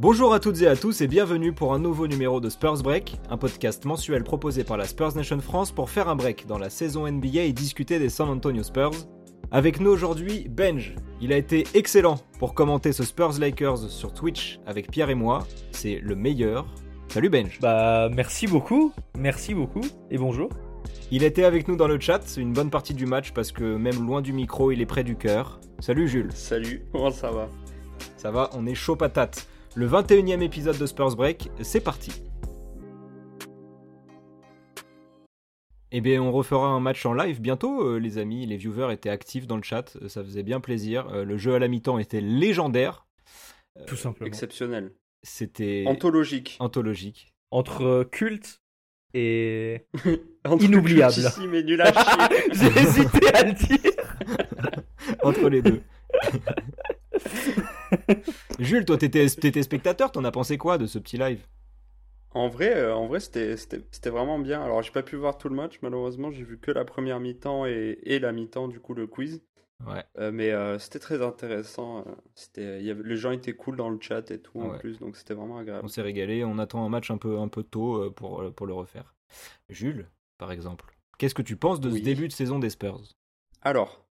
Bonjour à toutes et à tous et bienvenue pour un nouveau numéro de Spurs Break, un podcast mensuel proposé par la Spurs Nation France pour faire un break dans la saison NBA et discuter des San Antonio Spurs. Avec nous aujourd'hui, Benj. Il a été excellent pour commenter ce Spurs Lakers sur Twitch avec Pierre et moi. C'est le meilleur. Salut Benj. Bah merci beaucoup, merci beaucoup et bonjour. Il était avec nous dans le chat, c'est une bonne partie du match parce que même loin du micro, il est près du cœur. Salut Jules. Salut, comment ça va? Ça va, on est chaud patate. Le 21e épisode de Spurs Break, c'est parti. Eh bien, on refera un match en live bientôt, euh, les amis. Les viewers étaient actifs dans le chat, euh, ça faisait bien plaisir. Euh, le jeu à la mi-temps était légendaire. Tout simplement. Exceptionnel. C'était Anthologique. anthologique. Entre culte et Entre Inoubliable. nul à chier. j'ai hésité à le dire. Entre les deux. Jules, toi, t'étais t'étais spectateur, t'en as pensé quoi de ce petit live? En vrai, euh, en vrai c'était c'était- c'était vraiment bien. Alors, j'ai pas pu voir tout le match, malheureusement. J'ai vu que la première mi-temps et, et la mi-temps, du coup, le quiz. Ouais. Euh, mais euh, c'était très intéressant. C'était, y avait, les gens étaient cool dans le chat et tout, en plus. Donc, c'était vraiment agréable. On s'est régalé, on attend un match un peu, un peu tôt pour, pour le refaire. Jules, par exemple, qu'est-ce que tu penses de Oui. ce début de saison des Spurs? Alors,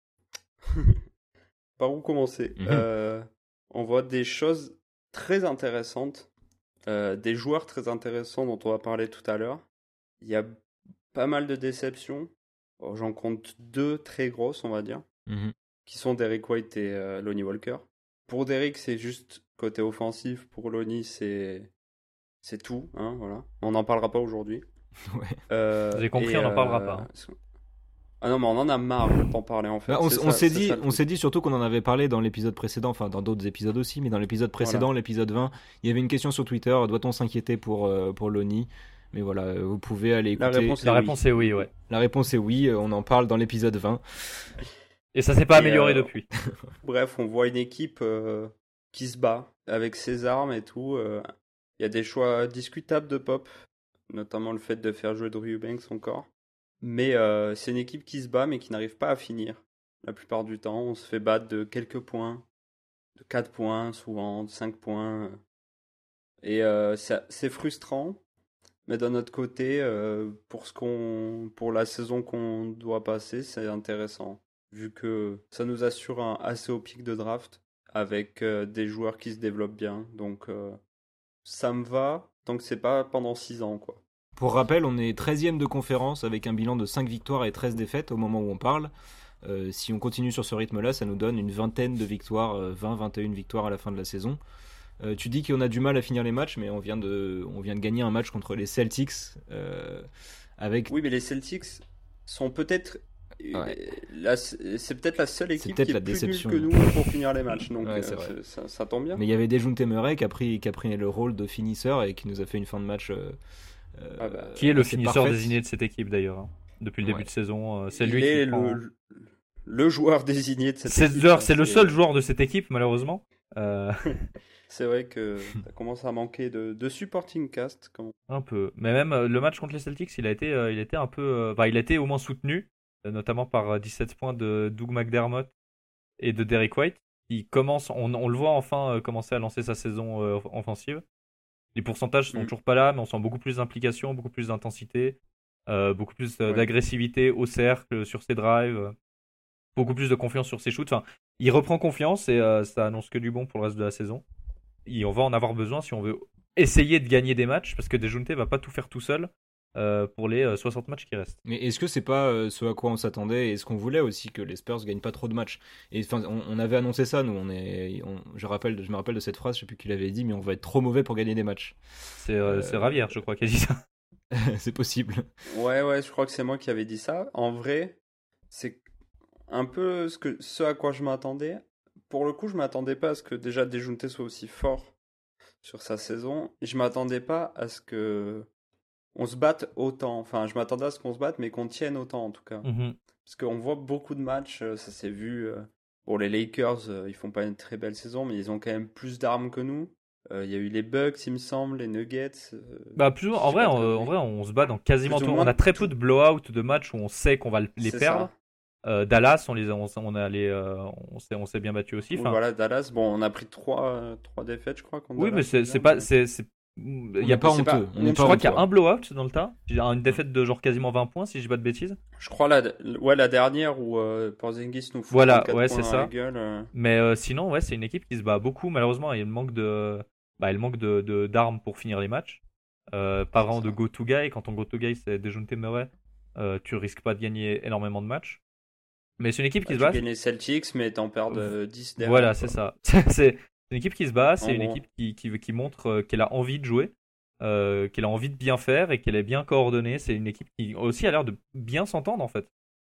par où commencer? Mhm. Euh, On voit des choses très intéressantes, euh, des joueurs très intéressants dont on va parler tout à l'heure. Il y a pas mal de déceptions. Bon, J'en compte deux très grosses, on va dire, qui sont Derek White et euh, Lonnie Walker. Pour Derek, c'est juste côté offensif. Pour Lonnie, c'est c'est tout. Hein, voilà. On n'en parlera pas aujourd'hui. Ouais. Euh, J'ai compris, on n'en parlera euh, pas, hein. Ah non, mais on en a marre d'en parler en fait. Bah, on s'est dit, ça le on truc. s'est dit surtout qu'on en avait parlé dans l'épisode précédent, enfin dans d'autres épisodes aussi, mais dans l'épisode précédent, l'épisode 20, il y avait une question sur Twitter, doit-on s'inquiéter pour, euh, pour Loni? Mais voilà, euh, vous pouvez aller La écouter. réponse La oui. réponse est oui, ouais. La réponse est oui, euh, on en parle dans l'épisode 20. Et ça s'est pas Et, amélioré euh, depuis. Bref, on voit une équipe euh, qui se bat avec ses armes et tout. euh. Il y a des choix discutables de Pop, notamment le fait de faire jouer Drew Eubanks encore. Mais euh, c'est une équipe qui se bat mais qui n'arrive pas à finir. La plupart du temps, on se fait battre de quelques points, de 4 points souvent, de 5 points. Et euh, c'est frustrant. Mais d'un autre côté, euh, pour, ce pour la saison qu'on doit passer, c'est intéressant vu que ça nous assure un assez haut pic de draft avec euh, des joueurs qui se développent bien. Donc euh, ça me va tant que c'est pas pendant 6 ans quoi. Pour rappel, on est 13e de conférence avec un bilan de 5 victoires et 13 défaites au moment où on parle. Euh, si on continue sur ce rythme-là, ça nous donne une vingtaine de victoires, 20-21 victoires à la fin de la saison. Euh, tu dis qu'on a du mal à finir les matchs, mais on vient de, on vient de gagner un match contre les Celtics euh, avec Oui, mais les Celtics sont peut-être euh, Ouais. c'est peut-être la seule équipe qui est la plus déception. nulle que nous pour finir les matchs. Donc Ouais, euh, ça, ça tombe bien. Mais il y avait Dejounte Murray qui a, pris, qui a pris le rôle de finisseur et qui nous a fait une fin de match. Ah bah, Qui est le finisseur désigné de cette équipe d'ailleurs hein, Depuis le début Ouais. de saison, euh, c'est lui est qui prend- le, le joueur désigné de cette équipe. genre, c'est le seul joueur de cette équipe malheureusement. Euh, C'est vrai que ça commence à manquer de, de supporting cast. Quand... un peu. Mais même euh, le match contre les Celtics, il a été, euh, il été un peu, enfin, il a été au moins soutenu, notamment par euh, 17 points de Doug McDermott et de Derek White. Il commence, on, on le voit enfin commencer à lancer sa saison offensive. Les pourcentages sont Mm. toujours pas là, mais on sent beaucoup plus d'implication, beaucoup plus d'intensité, euh, beaucoup plus euh, Ouais. d'agressivité au cercle, sur ses drives, euh, beaucoup plus de confiance sur ses shoots. Enfin, il reprend confiance et euh, ça annonce que du bon pour le reste de la saison. Et on va en avoir besoin si on veut essayer de gagner des matchs, parce que Dejounte va pas tout faire tout seul euh, pour les euh, 60 matchs qui restent. Mais est-ce que c'est pas euh, ce à quoi on s'attendait et ce qu'on voulait aussi que les Spurs gagnent pas trop de matchs? Et enfin, on, on avait annoncé ça, nous. On est, on- je rappelle, je me rappelle de cette phrase, je sais plus qui l'avait dit, mais on va être trop mauvais pour gagner des matchs. C'est euh, Euh, Ravière, je crois, qui a dit ça. c'est possible. Ouais, ouais, je crois que c'est moi qui avais dit ça. En vrai, c'est un peu ce, que, ce à quoi je m'attendais. Pour le coup, je m'attendais pas à ce que déjà Dejounte soit aussi fort sur sa saison. Je m'attendais pas à ce que on se batte autant. Enfin, je m'attendais à ce qu'on se batte, mais qu'on tienne autant en tout cas. Mhm. Parce qu'on voit beaucoup de matchs, euh, ça s'est vu. euh, Bon, les Lakers, euh, ils font pas une très belle saison, mais ils ont quand même plus d'armes que nous. Euh, Il y a eu les Bucks, il me semble, les Nuggets. euh, Bah, plus, en, vrai, pas en, vrai, on se bat dans quasiment tout. moins On a très peu de blowout, de matchs où on sait qu'on va les perdre. Euh, Dallas, on les a, on, on a on s'est, on s'est bien battu aussi. Oui, voilà, Dallas, bon, on a pris trois, trois défaites, je crois. oui, Dallas, mais c'est, pas, c'est, On il y n'est a pas c'est pas- honteux. On je pas crois qu'il y a honteux. un blowout dans le tas. Une défaite de genre quasiment 20 points, si je dis pas de bêtises. Je crois la, ouais, la dernière où euh, Porzingis nous fout Voilà, 34 ouais, points c'est dans ça. la gueule. euh. Mais euh, sinon, ouais, c'est une équipe qui se bat beaucoup. Malheureusement, il manque de, bah, il manque de, de- d'armes pour finir les matchs. Euh, pas vraiment ça. de go-to guy. Quand ton go-to guy c'est Dejounte Murray, euh, tu risques pas de gagner énormément de matchs. Mais c'est une équipe qui Bah, se bat. tu gagnes les Celtics, mais t'en perds de 10 derrière. Voilà, quoi. c'est ça. c'est une équipe qui se bat. C'est une équipe qui, qui, qui montre euh, qu'elle a envie de jouer, euh, qu'elle a envie de bien faire et qu'elle est bien coordonnée. C'est une équipe qui aussi a l'air de bien s'entendre en fait.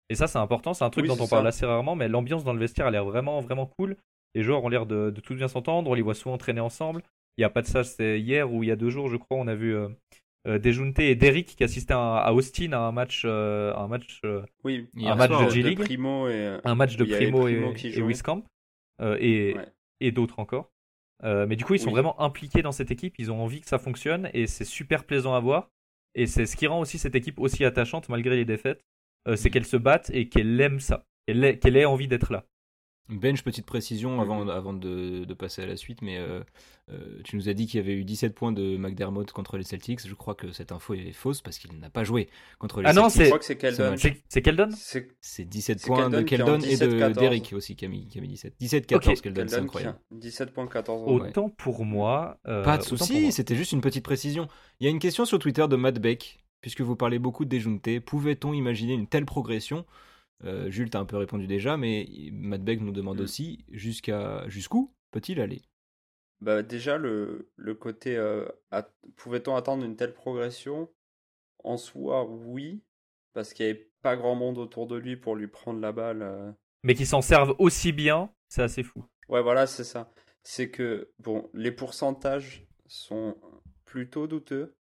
Et ça, c'est important. C'est un truc Oui, dont c'est on parle assez rarement, mais l'ambiance dans le vestiaire a l'air vraiment, vraiment cool. Les joueurs ont l'air de, de tout bien s'entendre. On les voit souvent traîner ensemble. Il n'y a pas de ça. C'est hier ou il y a deux jours, je crois, on a vu euh, euh, et Derrick qui assistaient à, à Austin à un match, euh, un match, Oui, un match soir, de. G League. Primo et. un match de Primo, Primo et, jouait. Wiscamp et, Ouais. Et d'autres encore. Euh, mais du coup, ils sont Oui. vraiment impliqués dans cette équipe. Ils ont envie que ça fonctionne et c'est super plaisant à voir. Et c'est ce qui rend aussi cette équipe aussi attachante malgré les défaites. Euh, c'est Mm. qu'elle se batte et qu'elle aime ça. Qu'elle ait, qu'elle ait envie d'être là. Bench, petite précision Mhm. avant, avant de, de passer à la suite, mais euh, euh, tu nous as dit qu'il y avait eu 17 points de McDermott contre les Celtics. Je crois que cette info est fausse parce qu'il n'a pas joué contre les Ah non, Celtics. Je c'est- crois que c'est Keldon. C'est, c'est Keldon? C'est C'est 17 C'est points de Keldon en Keldon et de 17-14. Derrick aussi qui a mis, qui a mis 17. 17-14 Ok. Keldon, c'est incroyable. a 17.14. Ouais. Autant pour moi. euh, Pas de souci, c'était juste une petite précision. Il y a une question sur Twitter de Matt Beck, puisque vous parlez beaucoup de déjounté. Pouvait-on imaginer une telle progression? Euh, Jules t'a un peu répondu déjà, mais Matt Beck nous demande Mm. aussi jusqu'à jusqu'où peut-il aller? Bah, déjà, le, le côté. euh, at- Pouvait-on attendre une telle progression? En soi, oui. Parce qu'il n'y avait pas grand monde autour de lui pour lui prendre la balle. euh. Mais qui s'en servent aussi bien, c'est assez fou. Ouais, voilà, c'est ça. C'est que, bon, les pourcentages sont plutôt douteux.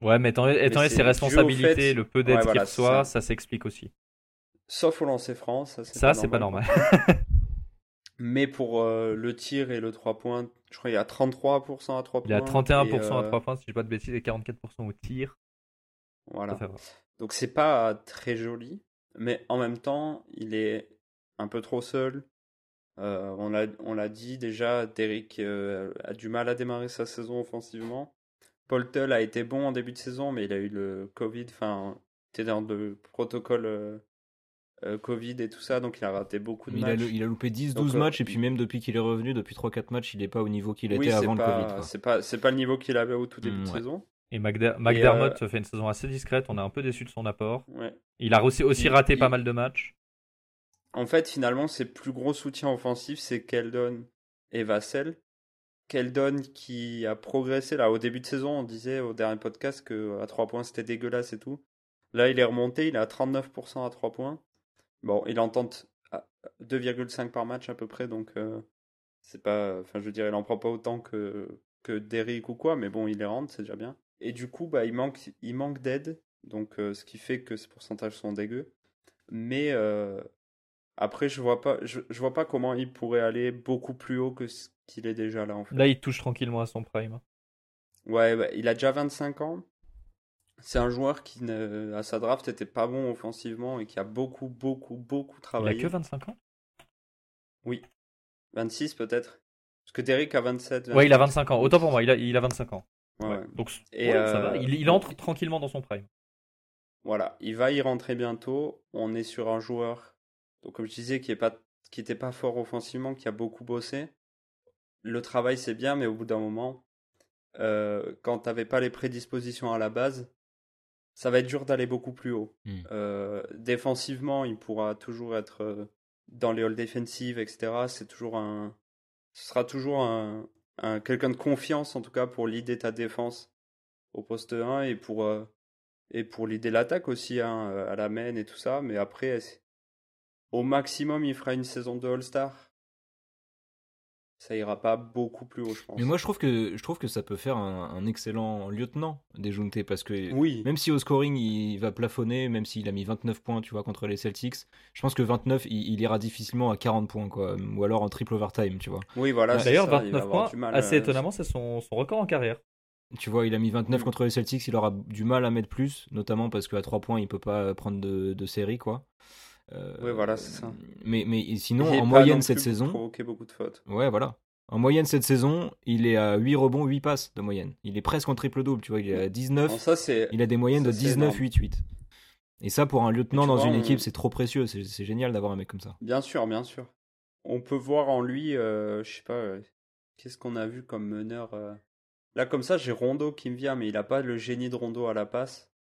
Ouais, mais étant, étant donné ses responsabilités, fait- le peu d'aide Ouais, qu'il voilà, reçoit, ça. ça s'explique aussi. Sauf au lancer franc. Ça, c'est Ça, pas c'est pas normal. Mais pour euh, le tir et le 3 points, je crois qu'il y a 33% à 3 points. Il a 31% et, à euh, 3 points, si je dis pas de bêtises, et 44% au tir. Voilà. Donc c'est pas très joli, mais en même temps, il est un peu trop seul. Euh, on l'a on l'a dit déjà, Derrick euh, a du mal à démarrer sa saison offensivement. Paul Tull a été bon en début de saison, mais il a eu le Covid, enfin, il était dans le protocole euh, euh, Covid et tout ça, donc il a raté beaucoup de il a, matchs. il a loupé 10-12 Donc, euh, matchs, et puis même depuis qu'il est revenu, depuis 3-4 matchs, il n'est pas au niveau qu'il oui, était avant le Covid. c'est pas, c'est pas le niveau qu'il avait au tout début Mm, de ouais. saison. Et McDer- McDermott fait une saison assez discrète, on est un peu déçu de son apport. Ouais. Il a aussi, aussi Il- raté il- pas mal de matchs. En fait, finalement, ses plus gros soutiens offensifs, c'est Keldon et Vassell. Keldon qui a progressé là au début de saison, on disait au dernier podcast que à 3 points c'était dégueulasse et tout. Là, il est remonté, il est à 39% à 3 points. Bon, il en tente à 2,5 par match à peu près, donc euh, c'est pas. Enfin, je veux dire, il en prend pas autant que, que Derrick ou quoi, mais bon, il les rentre, c'est déjà bien. Et du coup, bah, il manque, il manque d'aide, donc euh, ce qui fait que ces pourcentages sont dégueux. Mais euh, après, je vois pas, je, je vois pas comment il pourrait aller beaucoup plus haut que ce qu'il est déjà là en fait. Là, il touche tranquillement à son prime. Ouais, bah, il a déjà 25 ans. C'est un joueur qui, à sa draft, était pas bon offensivement et qui a beaucoup, beaucoup, beaucoup Il a travaillé. que 25 ans 26 peut-être. Parce que Derrick a 27. Ouais, il a 28. 25 ans. Autant pour moi, il a, il a 25 ans. Ouais, Ouais. ouais. Donc, Et, ouais, ça euh, va. Il, il entre tranquillement dans son prime. Voilà, il va y rentrer bientôt. On est sur un joueur, donc comme je disais, qui est pas, qui était pas fort offensivement, qui a beaucoup bossé. Le travail c'est bien, mais au bout d'un moment, euh, quand t'avais pas les prédispositions à la base, ça va être dur d'aller beaucoup plus haut. Mm. Euh, défensivement, il pourra toujours être euh, dans les halls défensives, etc. C'est toujours un, ce sera toujours un, un quelqu'un de confiance en tout cas pour l'idée ta défense au poste 1 et pour euh, et pour l'idée l'attaque aussi hein, euh, à la main et tout ça. Mais après, au maximum, il fera une saison de All-Star. Ça ira pas beaucoup plus haut, je pense. Mais moi, je trouve que, je trouve que ça peut faire un, un excellent lieutenant déjounté parce que oui, même si au scoring il va plafonner, même s'il a mis 29 points, tu vois, contre les Celtics, je pense que 29, il, il ira difficilement à 40 points, quoi, ou alors en triple overtime, tu vois. oui, voilà. D'ailleurs, ça, il va 29 avoir points, mal, assez euh, étonnamment, c'est son, son record en carrière. Tu vois, il a mis 29 Mm. contre les Celtics, il aura du mal à mettre plus, notamment parce qu'à 3 points, il peut pas prendre de, de série, quoi. Euh, ouais, voilà, c'est ça. Mais, mais sinon, en moyenne cette saison. provoquer beaucoup de fautes. Ouais, voilà. En moyenne cette saison, il est à 8 rebonds, 8 passes de moyenne. Il est presque en triple-double, tu vois. Il est à 19. ça, il a des moyennes de 19, 8, 8. Et ça, pour un lieutenant dans une équipe, c'est trop précieux. C'est génial d'avoir un mec comme ça. Bien sûr, bien sûr. On peut voir en lui, euh, je sais pas, euh, qu'est-ce qu'on a vu comme meneur. Euh. Là, comme ça, j'ai Rondo qui me vient, mais il a pas le génie de Rondo à la passe.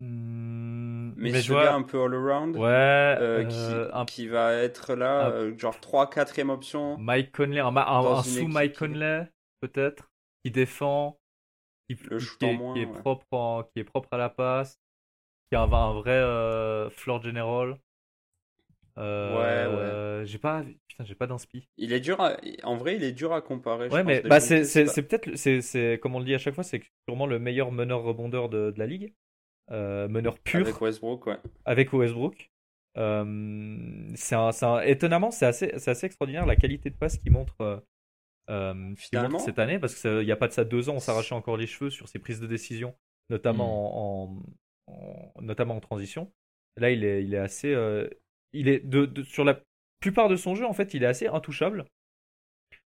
Mmh, mais, je vois un peu all-around. Ouais. qui, qui, va être là, genre 3 4 e option. Mike Conley, un, sous Mike Conley, peut-être, qui défend, qui, le qui, est, qui, est propre qui est propre à la passe, qui a un, vrai euh, floor general. Euh, ouais, ouais. J'ai pas, putain, j'ai pas d'inspi. Il est dur, en vrai, il est dur à comparer. Ouais, mais bah, c'est, peut-être, c'est, comme on le dit à chaque fois, c'est sûrement le meilleur meneur rebondeur de, de la ligue, euh, meneur pur. Avec Westbrook, ouais. Avec Westbrook. Euh, c'est un, étonnamment, c'est assez, assez extraordinaire la qualité de passe qu'il montre, euh, Finalement, cette année, parce qu'il n'y a pas de ça deux ans, on s'arrachait encore les cheveux sur ses prises de décision, notamment hmm. en, notamment en transition. Là, il est, il est assez, il est de, sur la plupart de son jeu, en fait, il est assez intouchable.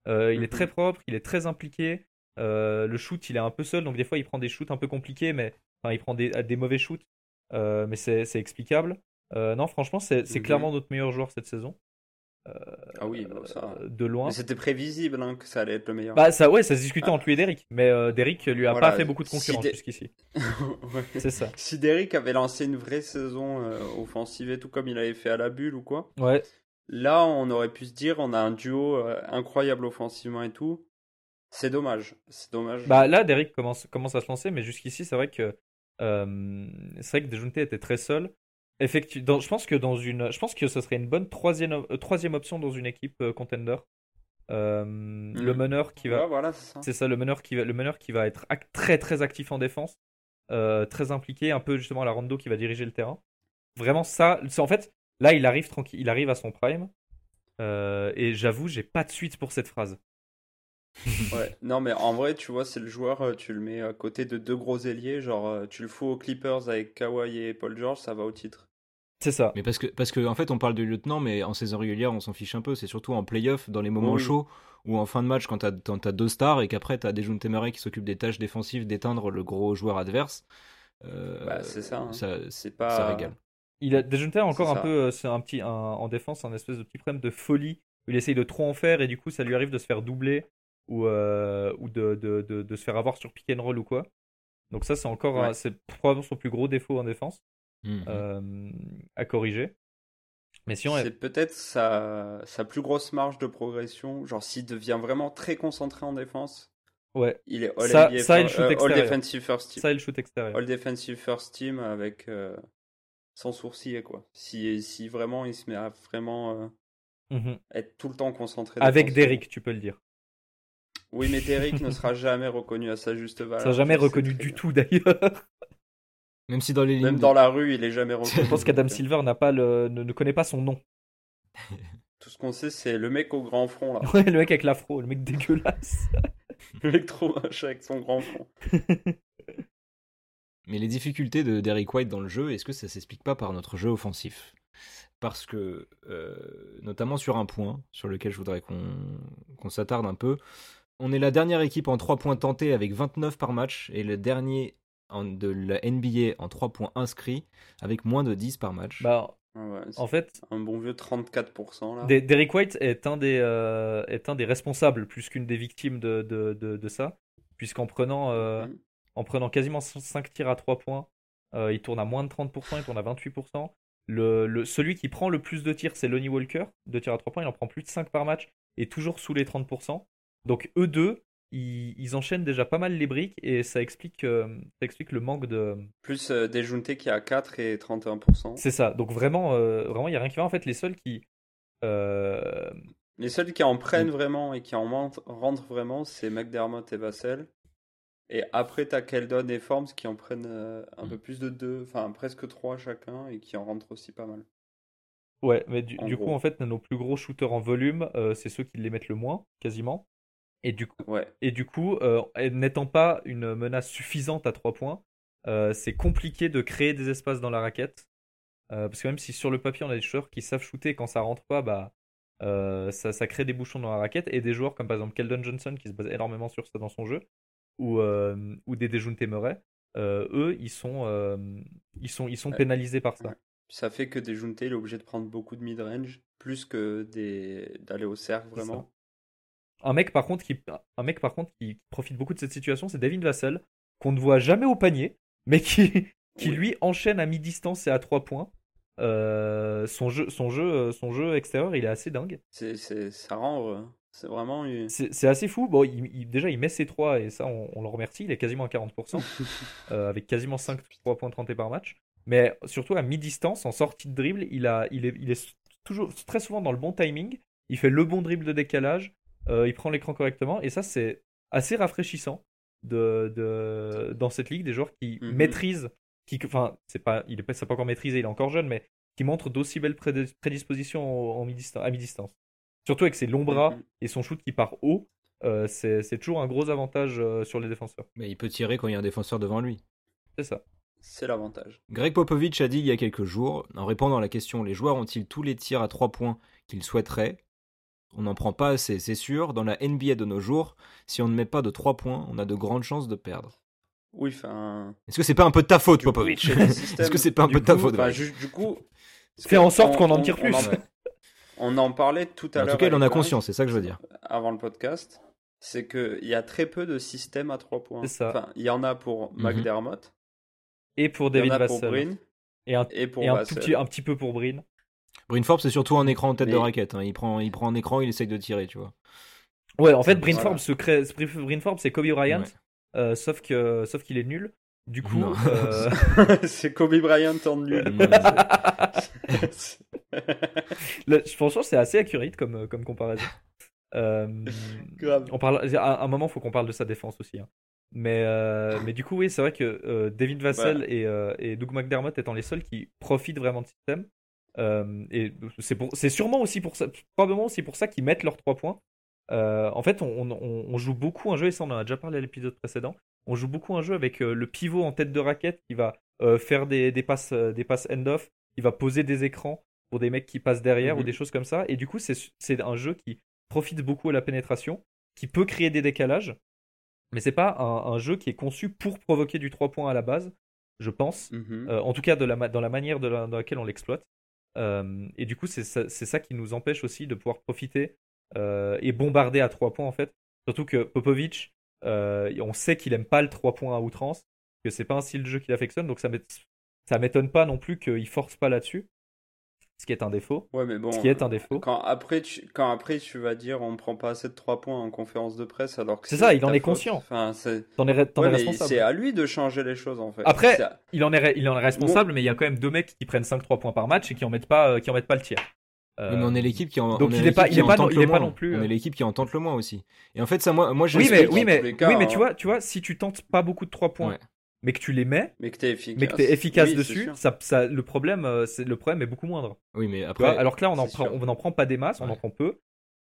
Euh, il est très mhm. propre, il est très impliqué. Euh, le shoot, il est un peu seul, donc des fois, il prend des shoots un peu compliqués, mais enfin, il prend des, des mauvais shoots, euh, mais c'est explicable. non, franchement, c'est clairement notre meilleur joueur cette saison. ah oui, bah, ça. de loin. C'était prévisible hein, que ça allait être le meilleur. Bah ça, ouais, ça se discutait ah. entre lui et Derrick, mais Derrick lui a pas fait beaucoup de concurrence jusqu'ici. C'est ça. Si Derrick avait lancé une vraie saison offensive et tout comme il avait fait à la bulle ou quoi. Ouais. Là, on aurait pu se dire, on a un duo euh, incroyable offensivement et tout. C'est dommage. C'est dommage. Bah là, Derek commence, commence à se lancer, mais jusqu'ici, c'est vrai que euh, c'est vrai que Dejounte était très seul. Je pense que dans une, je pense que ce serait une bonne troisième, euh, troisième option dans une équipe contender. Le hmm. meneur qui va, voilà, c'est ça. Ça, le meneur qui va, le meneur qui va être très très actif en défense, très impliqué, un peu justement à la Rondo qui va diriger le terrain. Vraiment ça, en fait Là, il arrive tranquille, il arrive à son prime. Euh, et j'avoue, j'ai pas de suite pour cette phrase. Ouais, non, mais en vrai, tu vois, c'est le joueur, euh, tu le mets à côté de deux gros ailiers, genre euh, tu le fous aux Clippers avec Kawhi et Paul George, ça va au titre. C'est ça. Mais parce que, parce que, en fait, on parle de lieutenant, mais en saison régulière, on s'en fiche un peu. C'est surtout en playoff, dans les moments chauds, ou en fin de match, quand t'as as deux stars et qu'après t'as des Junte Murray qui s'occupent des tâches défensives, d'éteindre le gros joueur adverse. bah, c'est ça. Hein. ça c'est pas. Ça régale. Il a déjà encore un peu, euh, c'est un petit, en défense, un espèce de petit problème de folie. Où il essaye de trop en faire et du coup, ça lui arrive de se faire doubler ou, euh, ou de, de, de, se faire avoir sur pick and roll ou quoi. Donc ça, c'est encore, c'est probablement son plus gros défaut en défense mmh. Euh, à corriger. Mais si on c'est peut-être sa, sa plus grosse marge de progression. Genre s'il devient vraiment très concentré en défense. Ouais. Il est all, ça, ça, il shoot all defensive first team. Ça, il shoot extérieur. All defensive first team avec sans sourciller quoi. Si, si vraiment il se met à vraiment euh, mmh être tout le temps concentré. Avec Derrick, tu peux le dire. Oui, mais Derrick ne sera jamais reconnu à sa juste valeur. Ça jamais reconnu du tout d'ailleurs. Même si dans les Même dans la rue, il est jamais reconnu. Je pense qu'Adam Silver n'a pas le... ne, connaît pas son nom. Tout ce qu'on sait, c'est le mec au grand front là. Ouais, le mec avec l'afro, le mec dégueulasse. le mec trop moche avec son grand front. Mais les difficultés de Derrick White dans le jeu, est-ce que ça s'explique pas par notre jeu offensif? Parce que, euh, notamment sur un point, sur lequel je voudrais qu'on s'attarde un peu, on est la dernière équipe en 3 points tentés avec 29 par match et le dernier en, de la NBA en 3 points inscrits avec moins de 10 par match. Bah, en fait, un bon vieux 34%. Là. Derrick White est un des, euh, est un des responsables plus qu'une des victimes de, de, de, ça, puisqu'en prenant, euh, mm en prenant quasiment 5 tirs à 3 points. Euh, il tourne à moins de 30%, il tourne à 28%. Le, celui qui prend le plus de tirs, c'est Lonnie Walker, de tirs à 3 points. Il en prend plus de 5 par match et toujours sous les 30%. Donc eux deux, ils, enchaînent déjà pas mal les briques et ça explique, euh, ça explique le manque de. Plus euh, des Junte qui a 4 et 31%. C'est ça. Donc vraiment, vraiment, il n'y a rien qui va. En fait, les seuls qui. Les seuls qui en prennent mm. vraiment et qui en rentrent vraiment, c'est McDermott et Vassell. Et après, t'as Keldon et Forms qui en prennent euh, un peu mm. plus de deux, enfin presque trois chacun et qui en rentrent aussi pas mal. Ouais, mais du, coup, en fait, nos plus gros shooters en volume, euh, c'est ceux qui les mettent le moins, quasiment. Et du coup, ouais. et du coup euh, n'étant pas une menace suffisante à trois points, c'est compliqué de créer des espaces dans la raquette Euh, parce que même si sur le papier on a des joueurs qui savent shooter, quand ça rentre pas, bah, euh, ça, ça, crée des bouchons dans la raquette. Et des joueurs comme par exemple Keldon Johnson qui se base énormément sur ça dans son jeu, ou, euh, ou des Dejounte Murray, eux, ils sont, ils sont, ils sont pénalisés par ça. Ça fait que Dejounte il est obligé de prendre beaucoup de mid-range, plus que d'aller au cercle vraiment. Un mec, par contre, qui, un mec par contre qui profite beaucoup de cette situation, c'est David Vassell, qu'on ne voit jamais au panier, mais qui, qui lui enchaîne à mi-distance et à 3 points. Euh, son, jeu, son, jeu, euh, son jeu extérieur, il est assez dingue. C'est, ça rend. C'est vraiment. C'est, assez fou. Bon, il, déjà, il met ses 3 et ça, on, le remercie. Il est quasiment à 40%, euh, avec quasiment 5 3 points 30 par match. Mais surtout à mi-distance, en sortie de dribble, il, a, il, est, il est toujours très souvent dans le bon timing. Il fait le bon dribble de décalage. Il prend l'écran correctement. Et ça, c'est assez rafraîchissant de, de, dans cette ligue. Des joueurs qui mhm. maîtrisent qui, enfin, c'est pas, il est pas, pas encore maîtrisé, il est encore jeune, mais qui montre d'aussi belles prédispositions en, à mi-distance. Surtout avec ses longs bras mm-hmm. et son shoot qui part haut, euh, c'est toujours un gros avantage euh, sur les défenseurs. Mais il peut tirer quand il y a un défenseur devant lui. C'est ça. C'est l'avantage. Greg Popovich a dit il y a quelques jours, en répondant à la question les joueurs ont-ils tous les tirs à 3 points qu'ils souhaiteraient? On n'en prend pas assez, c'est sûr. Dans la NBA de nos jours, si on ne met pas de 3 points, on a de grandes chances de perdre. Oui, enfin. Est-ce que c'est pas un peu de ta faute, Popovic Est-ce que c'est pas un peu de ta faute Du coup, fais en sorte qu'on en tire plus. On en, parlait tout à l'heure. En tout cas, il en a conscience, c'est ça que je veux dire. Avant le podcast, c'est qu'il y a très peu de systèmes à trois points. Ça. Enfin, il y en a pour mhm. McDermott. Et pour David Vassell. Et, un, et, pour un, petit, un petit peu pour Brin. Brin Forbes, c'est surtout un écran en tête de raquette. Hein. Il, prend, il prend un écran, il essaye de tirer, tu vois. Ouais, en fait, Brin Forbes, Forbes, c'est Kobe Bryant. Euh, sauf que sauf qu'il est nul. Du coup, euh... c'est Kobe Bryant en nul. je pense que c'est assez accurate comme, euh, comme comparaison. Euh, on parle, à un moment, il faut qu'on parle de sa défense aussi. Hein. Mais, euh, mais du coup, oui, c'est vrai que David Vassell et, et, Doug McDermott étant les seuls qui profitent vraiment de système. Et c'est sûrement aussi pour ça, probablement aussi pour ça qu'ils mettent leurs trois points. Euh, en fait, on, joue beaucoup un jeu, et ça on en a déjà parlé à l'épisode précédent, on joue beaucoup un jeu avec euh, le pivot en tête de raquette qui va euh, faire des, passes, des passes end-off, qui va poser des écrans pour des mecs qui passent derrière ou mhm. des choses comme ça. Et du coup, c'est un jeu qui profite beaucoup à la pénétration, qui peut créer des décalages, mais c'est pas un, jeu qui est conçu pour provoquer du 3 points à la base, je pense. Mhm. en tout cas, de la, dans la manière dans laquelle on l'exploite. Et du coup, c'est ça, qui nous empêche aussi de pouvoir profiter et bombardé à 3 points en fait. Surtout que Popovic, on sait qu'il aime pas le 3 points à outrance, que c'est pas un style de jeu qu'il affectionne, donc ça m'étonne pas non plus qu'il force pas là-dessus. Ce qui est un défaut. Ouais, mais bon. Ce qui est un défaut. Quand après, tu, quand après tu vas dire on prend pas assez de 3 points en conférence de presse alors que c'est ça, il en est conscient. Enfin, c'est. T'en es, responsable. C'est à lui de changer les choses en fait. Après, il en est, il en est responsable, mais il y a quand même deux mecs qui prennent 5-3 points par match et qui en mettent pas, euh, qui en mettent pas le tir mais on est l'équipe qui en donc il n'est pas il est pas, non, il est pas non plus on est euh. l'équipe qui en tente le moins aussi et en fait ça moi moi oui mais oui mais oui mais tu vois tu vois si tu tentes pas beaucoup de 3 points mais que tu les mets mais que tu es efficace, mais que es efficace dessus ça, ça, le problème euh, c'est le problème est beaucoup moindre. Oui mais après alors que là on en prend, on n'en prend pas des masses on en prend peu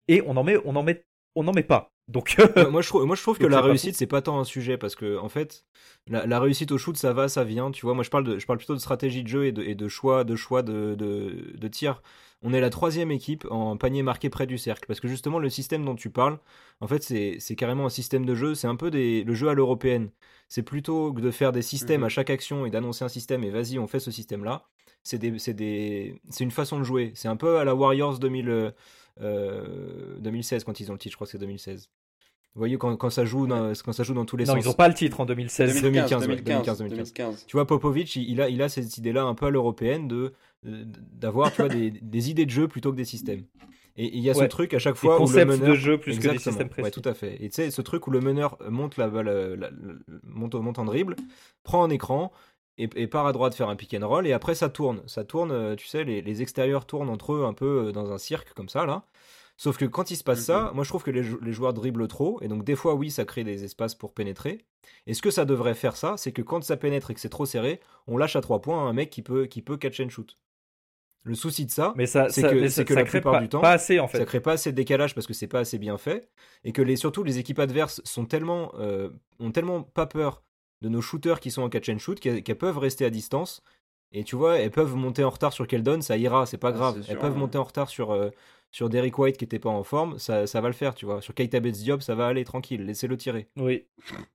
et on en met on en met on n'en met pas. Donc moi je trouve moi je trouve que la réussite c'est pas tant un sujet parce que en fait la, réussite au shoot ça va ça vient tu vois. Moi je parle de je parle plutôt de stratégie de jeu et de, et de choix de choix de, de, de tir on est la troisième équipe en panier marqué près du cercle. Parce que justement, le système dont tu parles, en fait, c'est carrément un système de jeu. C'est un peu le jeu à l'européenne. C'est plutôt que de faire des systèmes mhm. à chaque action et d'annoncer un système et vas-y, on fait ce système-là. C'est une façon de jouer. C'est un peu à la Warriors 2000, 2016 euh, quand ils ont le titre, je crois que c'est 2016. Vous voyez, quand, ça joue dans, quand ça joue dans tous les sens. Non, ils n'ont pas le titre en 2016. 2015, 2015, 2015, Tu vois, Popovic, il, a, il a cette idée-là un peu à l'européenne de d'avoir tu vois des, des, idées de jeu plutôt que des systèmes. Et il y a ce truc à chaque fois où le meneur de jeu plus que des systèmes précis. Ouais, tout à fait. Et tu sais, ce truc où le meneur monte la, la, monte, monte, en dribble, prend un écran et, et, part à droite faire un pick and roll et après ça tourne. Ça tourne, euh, tu sais, les, les extérieurs tournent entre eux un peu euh, dans un cirque comme ça là. Sauf que quand il se passe ça, mhm. moi je trouve que les, joueurs dribblent trop, et donc des fois oui, ça crée des espaces pour pénétrer. Et ce que ça devrait faire ça, c'est que quand ça pénètre et que c'est trop serré, on lâche à trois points un mec qui peut, qui peut catch and shoot. Le souci de ça, c'est que, que la plupart du temps, pas assez, en fait. ça crée pas assez de décalage parce que c'est pas assez bien fait, et que les, surtout les équipes adverses sont tellement, euh, ont tellement pas peur de nos shooters qui sont en catch and shoot qu'elles peuvent rester à distance Et tu vois, elles peuvent monter en retard sur Keldon, ça ira, c'est pas Ah, grave. elles sûr, peuvent ouais. monter en retard sur, euh, sur Derrick White qui était pas en forme, ça, ça va le faire, tu vois. Sur Keita Bates Diop, ça va aller tranquille, laissez-le tirer. Oui.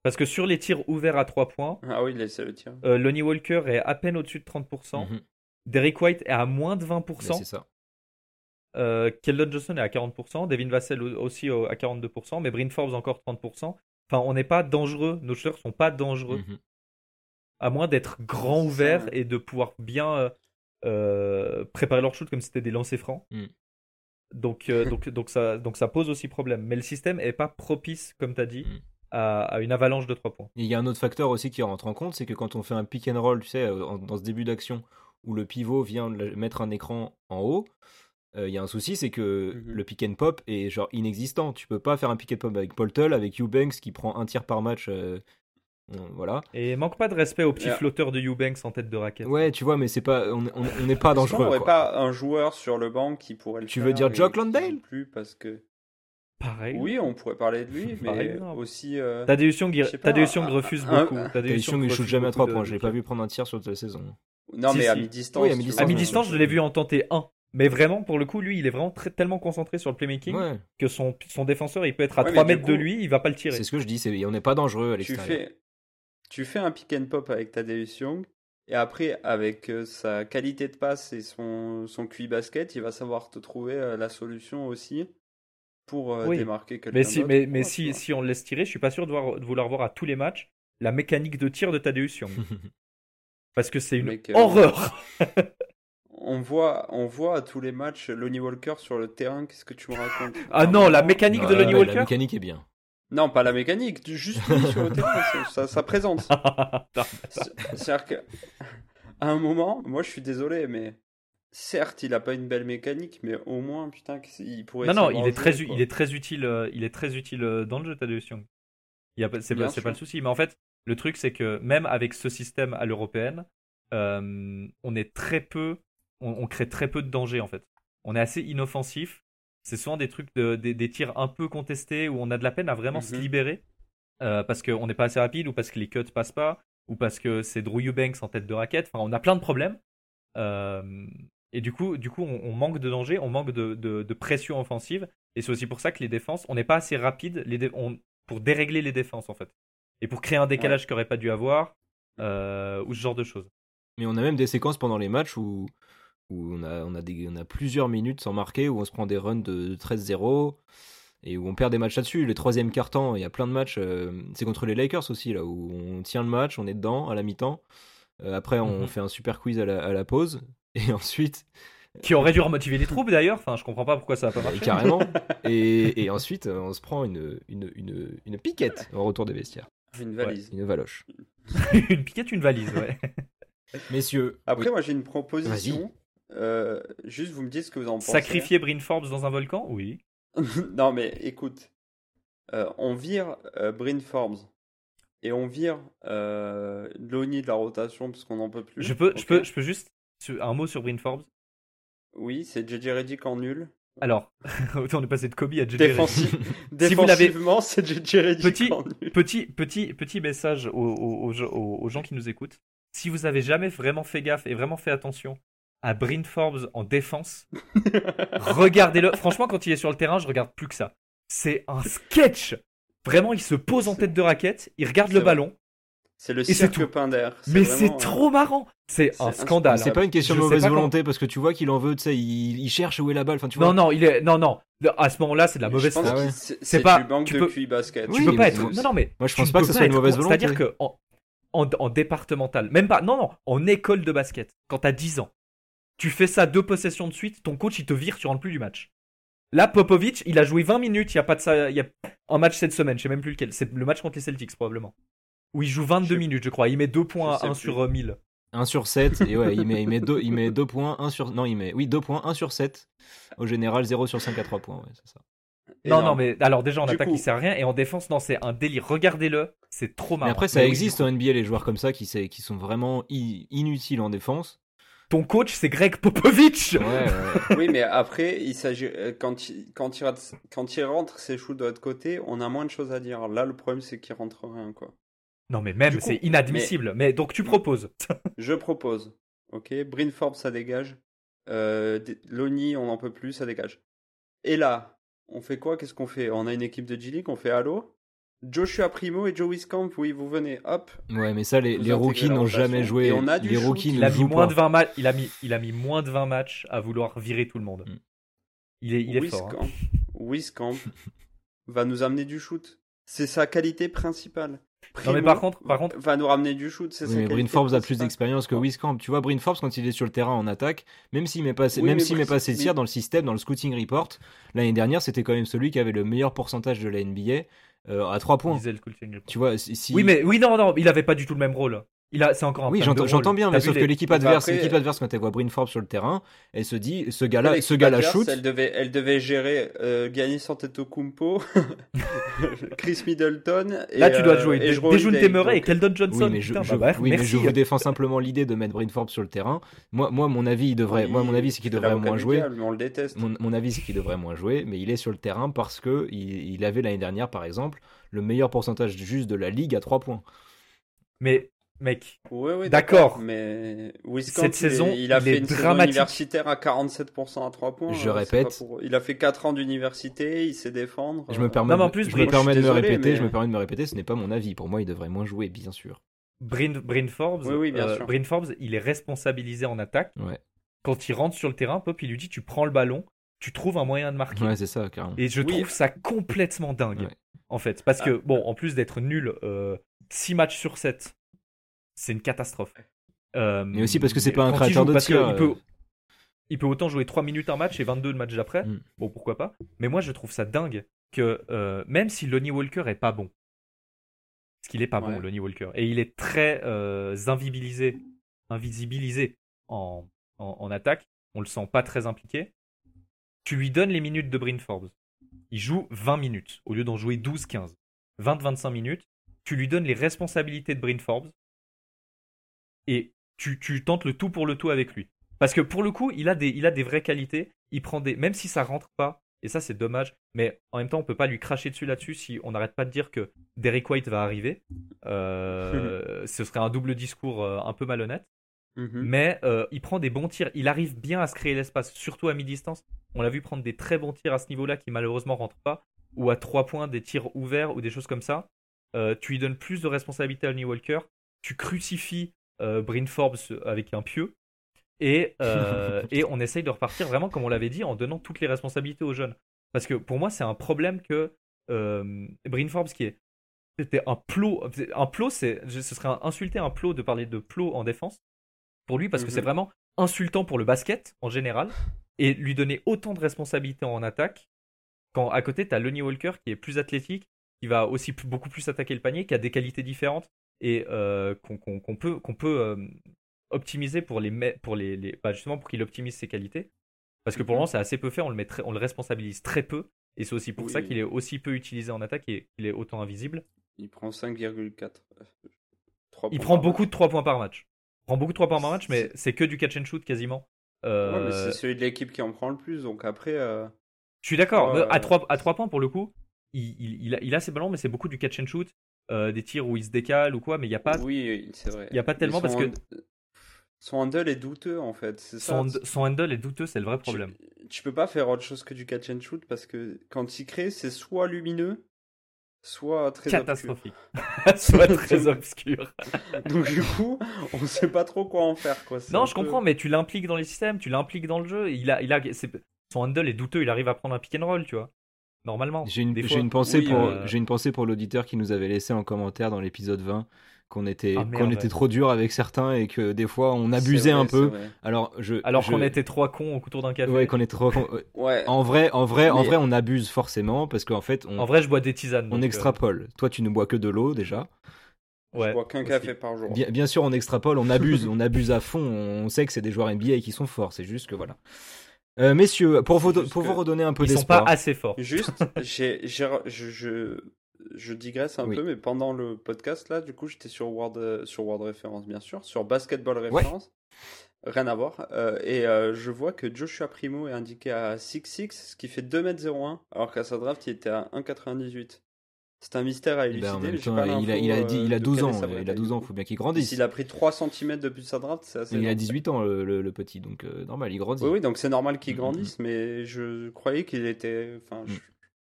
Parce que sur les tirs ouverts à 3 points, Ah oui, laissez le tir. euh, Lonnie Walker est à peine au-dessus de 30%. Mhm. Derrick White est à moins de Mais 20%. c'est ça. Euh, Keldon Johnson est à 40%. Devin Vassell au- aussi au- à 42%. Mais Bryn Forbes encore 30%. Enfin, on n'est pas dangereux. Nos shooters sont pas dangereux. Mhm. À moins d'être grand ouvert ouais. et de pouvoir bien euh, euh, préparer leur shoot comme si c'était des lancers francs. Mm. Donc, euh, donc, donc, ça, donc ça pose aussi problème. Mais le système est pas propice, comme tu as dit, Mm. à, à une avalanche de 3 points. Il y a un autre facteur aussi qui rentre en compte, c'est que quand on fait un pick and roll, tu sais, euh, en- dans ce début d'action, où le pivot vient mettre un écran en haut, euh, il y a un souci, c'est que Mhm. le pick and pop est genre inexistant. Tu peux pas faire un pick and pop avec Paul Tull, avec Eubanks qui prend un tir par match. euh, voilà. Et manque pas de respect au petit Yeah. flotteur de Eubanks en tête de raquette. Ouais, tu vois, mais c'est pas, on on- on n'est pas dangereux. aurait quoi. pas un joueur sur le banc qui pourrait le Tu faire veux dire Jock Landale plus parce que Pareil. oui, on pourrait parler de lui, mais exemple. aussi. euh, Thaddeus Young, refuse un- beaucoup. Taïsung, Young il shoot jamais à beaucoup 3 de- points. Je l'ai pas vu prendre un tir sur toute la saison. Non, Si, mais à si. mi-distance. Oui, à tu mi-distance, euh, je l'ai vu en tenter un. Mais vraiment, pour le coup, lui, il est vraiment très, tellement concentré sur le playmaking Ouais, que son, son défenseur, il peut être à Ouais, 3 mais du mètres de lui, il va pas le tirer. c'est ce que je dis, c'est- on n'est pas dangereux à Tu l'extérieur. fais, tu fais un pick and pop avec Tadeusz Young, et après, avec euh, sa qualité de passe et son, son QI basket, il va savoir te trouver euh, la solution aussi pour euh, Oui. démarquer quelqu'un Mais si, mais, tu si, si on le laisse tirer, je suis pas sûr de, voir- de vouloir voir à tous les matchs la mécanique de tir de Thaddeus Young. Parce que c'est une Mec, euh, horreur. On voit, on voit à tous les matchs Lonnie Walker sur le terrain, qu'est-ce que tu me racontes? Ah non, la mécanique de Lonnie ouais, Walker La mécanique est bien. Non, pas la mécanique, juste lui sur le terrain, ça, présente. C'est- C'est-à-dire que, à un moment, moi je suis désolé, mais certes, il a pas une belle mécanique, mais au moins, putain, il pourrait. Non, non, il est, très, il est très utile, euh, il est très utile euh, dans le jeu, Thaddeus Young. C'est pas, pas le souci. Mais en fait, le truc, c'est que même avec ce système à l'européenne, euh, on est très peu, on, on crée très peu de danger en fait. On est assez inoffensif. C'est souvent des trucs, de, des, des tirs un peu contestés où on a de la peine à vraiment se Mhm. libérer euh, parce qu'on n'est pas assez rapide ou parce que les cuts passent pas ou parce que c'est Drew Eubanks en tête de raquette. Enfin, on a plein de problèmes. Euh, et du coup, du coup on, on manque de danger, on manque de, de- de pression offensive. Et c'est aussi pour ça que les défenses, on n'est pas assez rapide les dé- on- pour dérégler les défenses en fait. Et pour créer un décalage qu'il n'aurait pas dû avoir, euh, ou ce genre de choses. Mais on a même des séquences pendant les matchs où, où on, a, on, a des, on a plusieurs minutes sans marquer, où on se prend des runs de 13-0 et où on perd des matchs là-dessus. Les troisième quart-temps, il y a plein de matchs. euh, c'est contre les Lakers aussi, là, où on tient le match, on est dedans à la mi-temps. Euh, après, on Mhm. fait un super quiz à la, à la pause. Et ensuite, Qui aurait dû remotiver les troupes d'ailleurs. Enfin, je comprends pas pourquoi ça n'a pas marché. carrément. Et, et ensuite, euh, on se prend une, une, une, une piquette au retour des vestiaires. Une valise. Une valoche. une piquette, une valise, ouais. Messieurs. Après, oui. moi j'ai une proposition. Euh, juste, vous me dites ce que vous en pensez. Sacrifier Bryn Forbes dans un volcan? Oui. non, mais écoute, euh, on vire euh, Bryn Forbes et on vire euh, Lonnie de la rotation parce qu'on n'en peut plus. Je peux, je peux, je peux juste un mot sur Bryn Forbes. Oui, c'est JJ Redick en nul. Alors, on est passé de Kobe à JJ Redick. Défensi- Si vous l'avez- Défensivement, c'est JJ Redick Petit- en nul. Petit, petit, petit message aux- aux gens qui nous écoutent. Si vous avez jamais vraiment fait gaffe et vraiment fait attention à Bryn Forbes en défense, regardez-le. Franchement, quand il est sur le terrain, je regarde plus que ça. C'est un sketch. Vraiment, il se pose en tête de raquette, il regarde le vrai. ballon, C'est le cirque. Pinder. mais c'est euh, trop marrant. C'est un scandale. C'est pas une question de mauvaise comment- volonté parce que tu vois qu'il en veut, tu sais, il, il cherche où est la balle. Enfin, tu Non, vois. non, il est, non, non. À ce moment-là, c'est de la mauvaise que c'est pas- du tu de peux- QI basket. Oui, tu peux pas être. Non, non, mais Moi, je pense pas que ce soit une mauvaise volonté. C'est-à-dire que en, en, en départemental, même pas, non, non, en école de basket, quand t'as 10 ans, tu fais ça deux possessions de suite, ton coach il te vire, tu rentres plus du match. Là, Popovic, il a joué 20 minutes, il y a pas de ça, il y a un match cette semaine, je sais même plus lequel, c'est le match contre les Celtics probablement. Où il joue 22 Je minutes, je crois, il met 2 points à 1 plus. sur euh, 1000. 1 sur 7 et ouais il met il met 2 il met deux points 1 sur non il met oui 2 points 1 sur 7 au général 0 sur 5 à 3 points ouais, c'est ça. Non, Énorme. non, mais alors déjà en Du attaque coup- il sert à rien et en défense non, c'est un délire. Regardez-le, c'est trop marrant. Mais après ça Mais oui, existe en NBA les joueurs comme ça qui qui sont vraiment inutiles en défense. Ton coach c'est Greg Popovich. Ouais, ouais. Oui, mais après, il s'agit euh, quand il, quand il rate- quand il rentre ses shoots de l'autre côté, on a moins de choses à dire. Là, le problème, c'est qu'il rentre rien, quoi. Non mais même c'est inadmissible. Mais... donc tu proposes. Je propose, Ok, Bryn Forbes, ça dégage. Euh, Lonnie, on n'en peut plus, ça dégage. Et là, on fait quoi? Qu'est-ce qu'on fait? On a une équipe de G-League, on fait Halo Joshua Primo et Joe Wiscamp, oui, vous venez, hop. Ouais, mais ça, les, rookies n'ont jamais joué. Et on a du les rookies Il a mis moins pas. de 20 matchs. Il a mis, il a mis moins de 20 matchs à vouloir virer tout le monde. Mm. Il est, il est fort. hein. Wiscamp, Wiscamp va nous amener du shoot. C'est sa qualité principale. Non, mais par contre, par contre, va nous ramener du shoot, c'est Oui, mais Bryn Forbes a plus d'expérience que Wiscamp. Tu vois, Bryn Forbes, quand il est sur le terrain en attaque, même s'il met pas, ses- Oui, même mais s'il met Bryn- pas ses mais- tirs dans le système, dans le scouting report, l'année dernière, c'était quand même celui qui avait le meilleur pourcentage de la NBA euh, à 3 points. Tu vois, si- Oui, mais oui, non, non, il avait pas du tout le même rôle. Il a, c'est encore un Oui, j'entends, bien, mais sauf les- que l'équipe adverse, après- l'équipe adverse, quand elle voit Bryn Forbes sur le terrain, elle se dit, ce gars-là, ce gars-là shoot. Elle devait, elle devait gérer euh, Giannis Antetokounmpo, Chris Middleton. Et, Là, tu dois euh, jouer Dejounte Holiday, Murray et Keldon Johnson. Oui, mais je, Putain, je- bah, bref, oui, mais merci. je vous défends simplement l'idée de mettre Bryn Forbes sur le terrain. Moi, moi, mon avis, il devrait, moi, mon avis, c'est qu'il devrait moins jouer. on le déteste. Mon, mon avis, c'est qu'il devrait moins jouer, mais il est sur le terrain parce que il, il avait l'année dernière, par exemple, le meilleur pourcentage juste de la ligue à 3 points. Mais, mec, Ouais, ouais, D'accord. Mais Cette il est- saison, il a il fait est une saison dramatique. universitaire à 47% à 3 points. Je euh, c'est répète. pour- Il a fait 4 ans d'université, il sait défendre. Je me euh, permets, Non, mais en de- plus, je Bryn- me permets je de suis me désolé, répéter, mais- je me permets de me répéter, ce n'est pas mon avis. Pour moi, il devrait moins jouer, bien sûr. Bryn, Bryn Forbes, Oui, oui, bien euh, sûr. Bryn Forbes, il est responsabilisé en attaque. Ouais, Quand il rentre sur le terrain, Pop, il lui dit tu prends le ballon, tu trouves un moyen de marquer. ouais c'est ça, carrément. Et je Oui. trouve ça complètement dingue, Ouais. en fait. Parce que, Ah. bon, en plus d'être nul 6 matchs sur 7, c'est une catastrophe. Euh, Mais aussi parce que c'est pas un créateur de parce que tir, il peut, euh. il peut autant jouer 3 minutes un match et 22 le match d'après. Mm. Bon, pourquoi pas. Mais moi, je trouve ça dingue que euh, même si Lonnie Walker est pas bon, parce qu'il est pas bon. Lonnie Walker, et il est très euh, invisibilisé, invisibilisé en, en, en attaque, on le sent pas très impliqué. Tu lui donnes les minutes de Bryn Forbes. Il joue 20 minutes au lieu d'en jouer 12-15. 20-25 minutes. Tu lui donnes les responsabilités de Bryn Forbes et tu, tu tentes le tout pour le tout avec lui. Parce que pour le coup, il a des, il a des vraies qualités. Il prend des, même si ça rentre pas, et ça c'est dommage, mais en même temps on peut pas lui cracher dessus là-dessus si on n'arrête pas de dire que Derek White va arriver. Euh, ce serait un double discours euh, un peu malhonnête. mhm. Mais euh, il prend des bons tirs. Il arrive bien à se créer l'espace, surtout à mi-distance. On l'a vu prendre des très bons tirs à ce niveau-là qui malheureusement rentrent pas. Ou à trois points, des tirs ouverts ou des choses comme ça. Euh, tu lui donnes plus de responsabilité à Lonnie Walker. Tu crucifies Bryn Forbes avec un pieu. Et, euh, et on essaye de repartir vraiment comme on l'avait dit en donnant toutes les responsabilités aux jeunes. Parce que pour moi, c'est un problème que euh, Bryn Forbes, qui est c'était un plot, un plot, c'est, ce serait insulter un plot de parler de plot en défense pour lui parce que Mhm. c'est vraiment insultant pour le basket en général et lui donner autant de responsabilités en attaque quand à côté tu as Lonnie Walker qui est plus athlétique, qui va aussi beaucoup plus attaquer le panier, qui a des qualités différentes et euh, qu'on peut, qu'on peut euh, optimiser pour les, pour les, les- bah, justement pour qu'il optimise ses qualités. Parce que pour le Mhm. moment c'est assez peu fait, on le, met très- on le responsabilise très peu et c'est aussi pour ça qu'il est aussi peu utilisé en attaque et qu'il est autant invisible. Il prend 5,4. euh, Il prend beaucoup match. de 3 points par match. Il prend beaucoup de 3 points par match, mais c'est que du catch and shoot quasiment. Euh, Ouais, mais c'est celui de l'équipe qui en prend le plus, donc après. euh, Je suis d'accord. À, ouais. 3, à 3 points, pour le coup, il, il, il a, il a ses ballons, mais c'est beaucoup du catch and shoot. Euh, des tirs où il se décale ou quoi, mais il n'y a pas. Oui, c'est vrai. y a pas tellement parce que- Son handle est douteux en fait, c'est. Son, hand- son handle est douteux, c'est le vrai problème. Tu, peux pas faire autre chose que du catch and shoot parce que quand il crée, c'est soit lumineux, soit très obscur. Catastrophique. Soit très obscur. Donc du coup, on sait pas trop quoi en faire quoi. Non, je peu- comprends, mais tu l'impliques dans les systèmes, tu l'impliques dans le jeu. Il a, il a, son handle est douteux, il arrive à prendre un pick and roll, tu vois. Normalement. J'ai une, Des j'ai fois. une pensée Oui, pour, euh, j'ai une pensée pour l'auditeur qui nous avait laissé en commentaire dans l'épisode 20 qu'on était, Ah, qu'on était trop dur avec certains et que des fois on abusait vrai, un peu. Alors je, Alors je- qu'on était trois cons autour d'un café. ouais, qu'on est trop. Ouais. En vrai, en vrai, en vrai, on abuse forcément parce qu'en fait, on, En vrai, je bois des tisanes. on euh, extrapole. Toi, tu ne bois que de l'eau déjà. ouais, je bois qu'un café par jour. Bien, bien sûr, on extrapole, on abuse, on abuse à fond. On sait que c'est des joueurs NBA qui sont forts. C'est juste que voilà. Euh, messieurs, pour vous, pour redonner un peu Ils sont d'espoir. pas assez forts. Juste, j'ai, je, je, je digresse un Oui. peu, mais pendant le podcast là, du coup, j'étais sur Word, euh, sur Word Référence, bien sûr, sur Basketball Référence. Rien à voir. Euh, et euh, je vois que Joshua Primo est indiqué à 6'6, ce qui fait 2m01, alors qu'à sa draft, il était à 1,98. C'est un mystère à Eh élucider. ben, temps, pas il a, il a, dit- il a euh, de 12 quelle ans, il a taille. 12 ans, faut bien qu'il grandisse. S'il a pris 3 cm depuis sa draft, c'est assez. Il a long. 18 ans, le, le- le petit, donc euh, normal, il grandit. Oui, oui, donc c'est normal qu'il Mhm. grandisse, mais je croyais qu'il était. Enfin, je... Mm.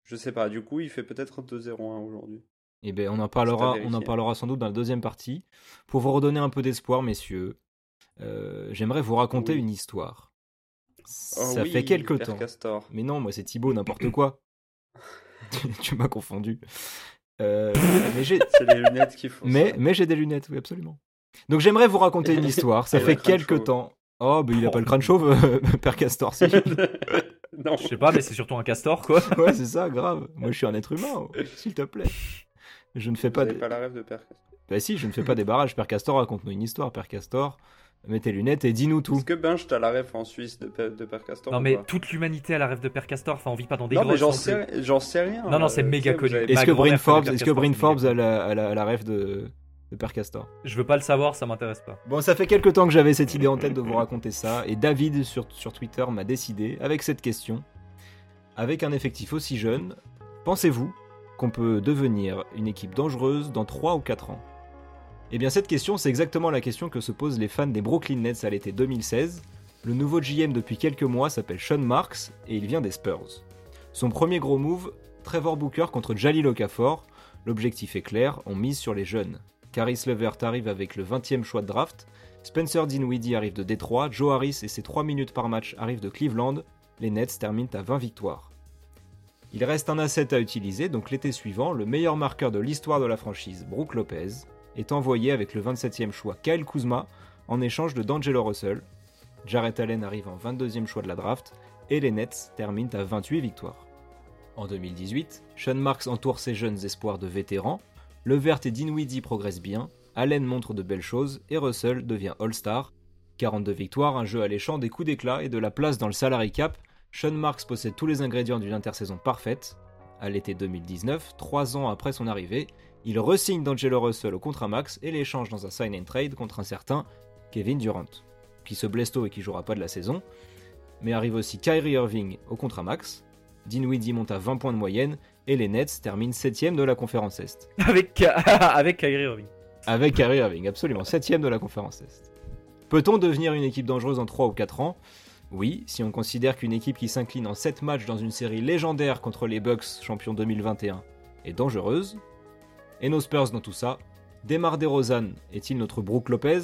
je sais pas. Du coup, il fait peut-être 2-0-1 aujourd'hui. Et ben, on en parlera, on en parlera sans doute dans la deuxième partie. Pour vous redonner un peu d'espoir, messieurs, euh, j'aimerais vous raconter Oui. une histoire. Oh Ça oui, fait quelque temps. Castor. Mais non, moi c'est Thibaut, n'importe quoi. Tu- m'as confondu. Euh, mais j'ai, C'est les lunettes qui font mais, ça. mais j'ai des lunettes, oui, absolument. Donc j'aimerais vous raconter une histoire. Ça fait crâne quelque chauve. temps. Oh, il a pas le crâne chauve, euh, Père Castor, si. non. Je sais pas, mais c'est surtout un castor, quoi. ouais, c'est ça, grave. Moi je suis un être humain, oh, s'il te plaît. Je ne fais Vous pas. des- pas la rêve de Père Castor. Bah si, je ne fais pas des barrages. Père Castor, raconte-nous une histoire, Père Castor. Mets tes lunettes et dis-nous tout. Est-ce que Benj, t'as la rêve en Suisse de, de Père Castor Non, mais toute l'humanité a la rêve de Père Castor. Enfin, on vit pas dans des Non, mais j'en non sais, j'en sais rien. Non, non, c'est euh, méga connu. Est-ce que grand-mère Forbes, est-ce que Forbes a la, a la- a la rêve de, de Père Castor? Je veux pas le savoir, ça m'intéresse pas. Bon, ça fait quelques temps que j'avais cette idée en tête de vous raconter ça, et David sur, sur Twitter m'a décidé avec cette question. Avec un effectif aussi jeune, pensez-vous qu'on peut devenir une équipe dangereuse dans 3 ou 4 ans? Eh bien, cette question, c'est exactement la question que se posent les fans des Brooklyn Nets à l'été 2016. Le nouveau GM depuis quelques mois s'appelle Sean Marks et il vient des Spurs. Son premier gros move, Trevor Booker contre Jalil Okafor. L'objectif est clair, on mise sur les jeunes. Caris Levert arrive avec le 20e choix de draft, Spencer Dinwiddie arrive de Détroit, Joe Harris et ses 3 minutes par match arrivent de Cleveland, les Nets terminent à 20 victoires. Il reste un asset à utiliser, donc l'été suivant, le meilleur marqueur de l'histoire de la franchise, Brook Lopez, est envoyé avec le 27e choix Kyle Kuzma en échange de D'Angelo Russell. Jarrett Allen arrive en 22e choix de la draft et les Nets terminent à 28 victoires. En 2018, Sean Marks entoure ses jeunes espoirs de vétérans, Levert et Dinwiddie progressent bien, Allen montre de belles choses et Russell devient All-Star. 42 victoires, un jeu alléchant, des coups d'éclat et de la place dans le salary cap, Sean Marks possède tous les ingrédients d'une intersaison parfaite. À l'été 2019, trois ans après son arrivée, il resigne D'Angelo Russell au contrat max et l'échange dans un sign and trade contre un certain Kevin Durant, qui se blesse tôt et qui jouera pas de la saison. Mais arrive aussi Kyrie Irving au contrat max, Dinwiddie monte à 20 points de moyenne et les Nets terminent 7ème de la conférence Est. Avec, avec Kyrie Irving. Avec Kyrie Irving, absolument, 7ème de la conférence Est. Peut-on devenir une équipe dangereuse en 3 ou 4 ans? Oui, si on considère qu'une équipe qui s'incline en 7 matchs dans une série légendaire contre les Bucks, champions 2021, est dangereuse. Et nos Spurs dans tout ça. Demar DeRozan est-il notre Brook Lopez?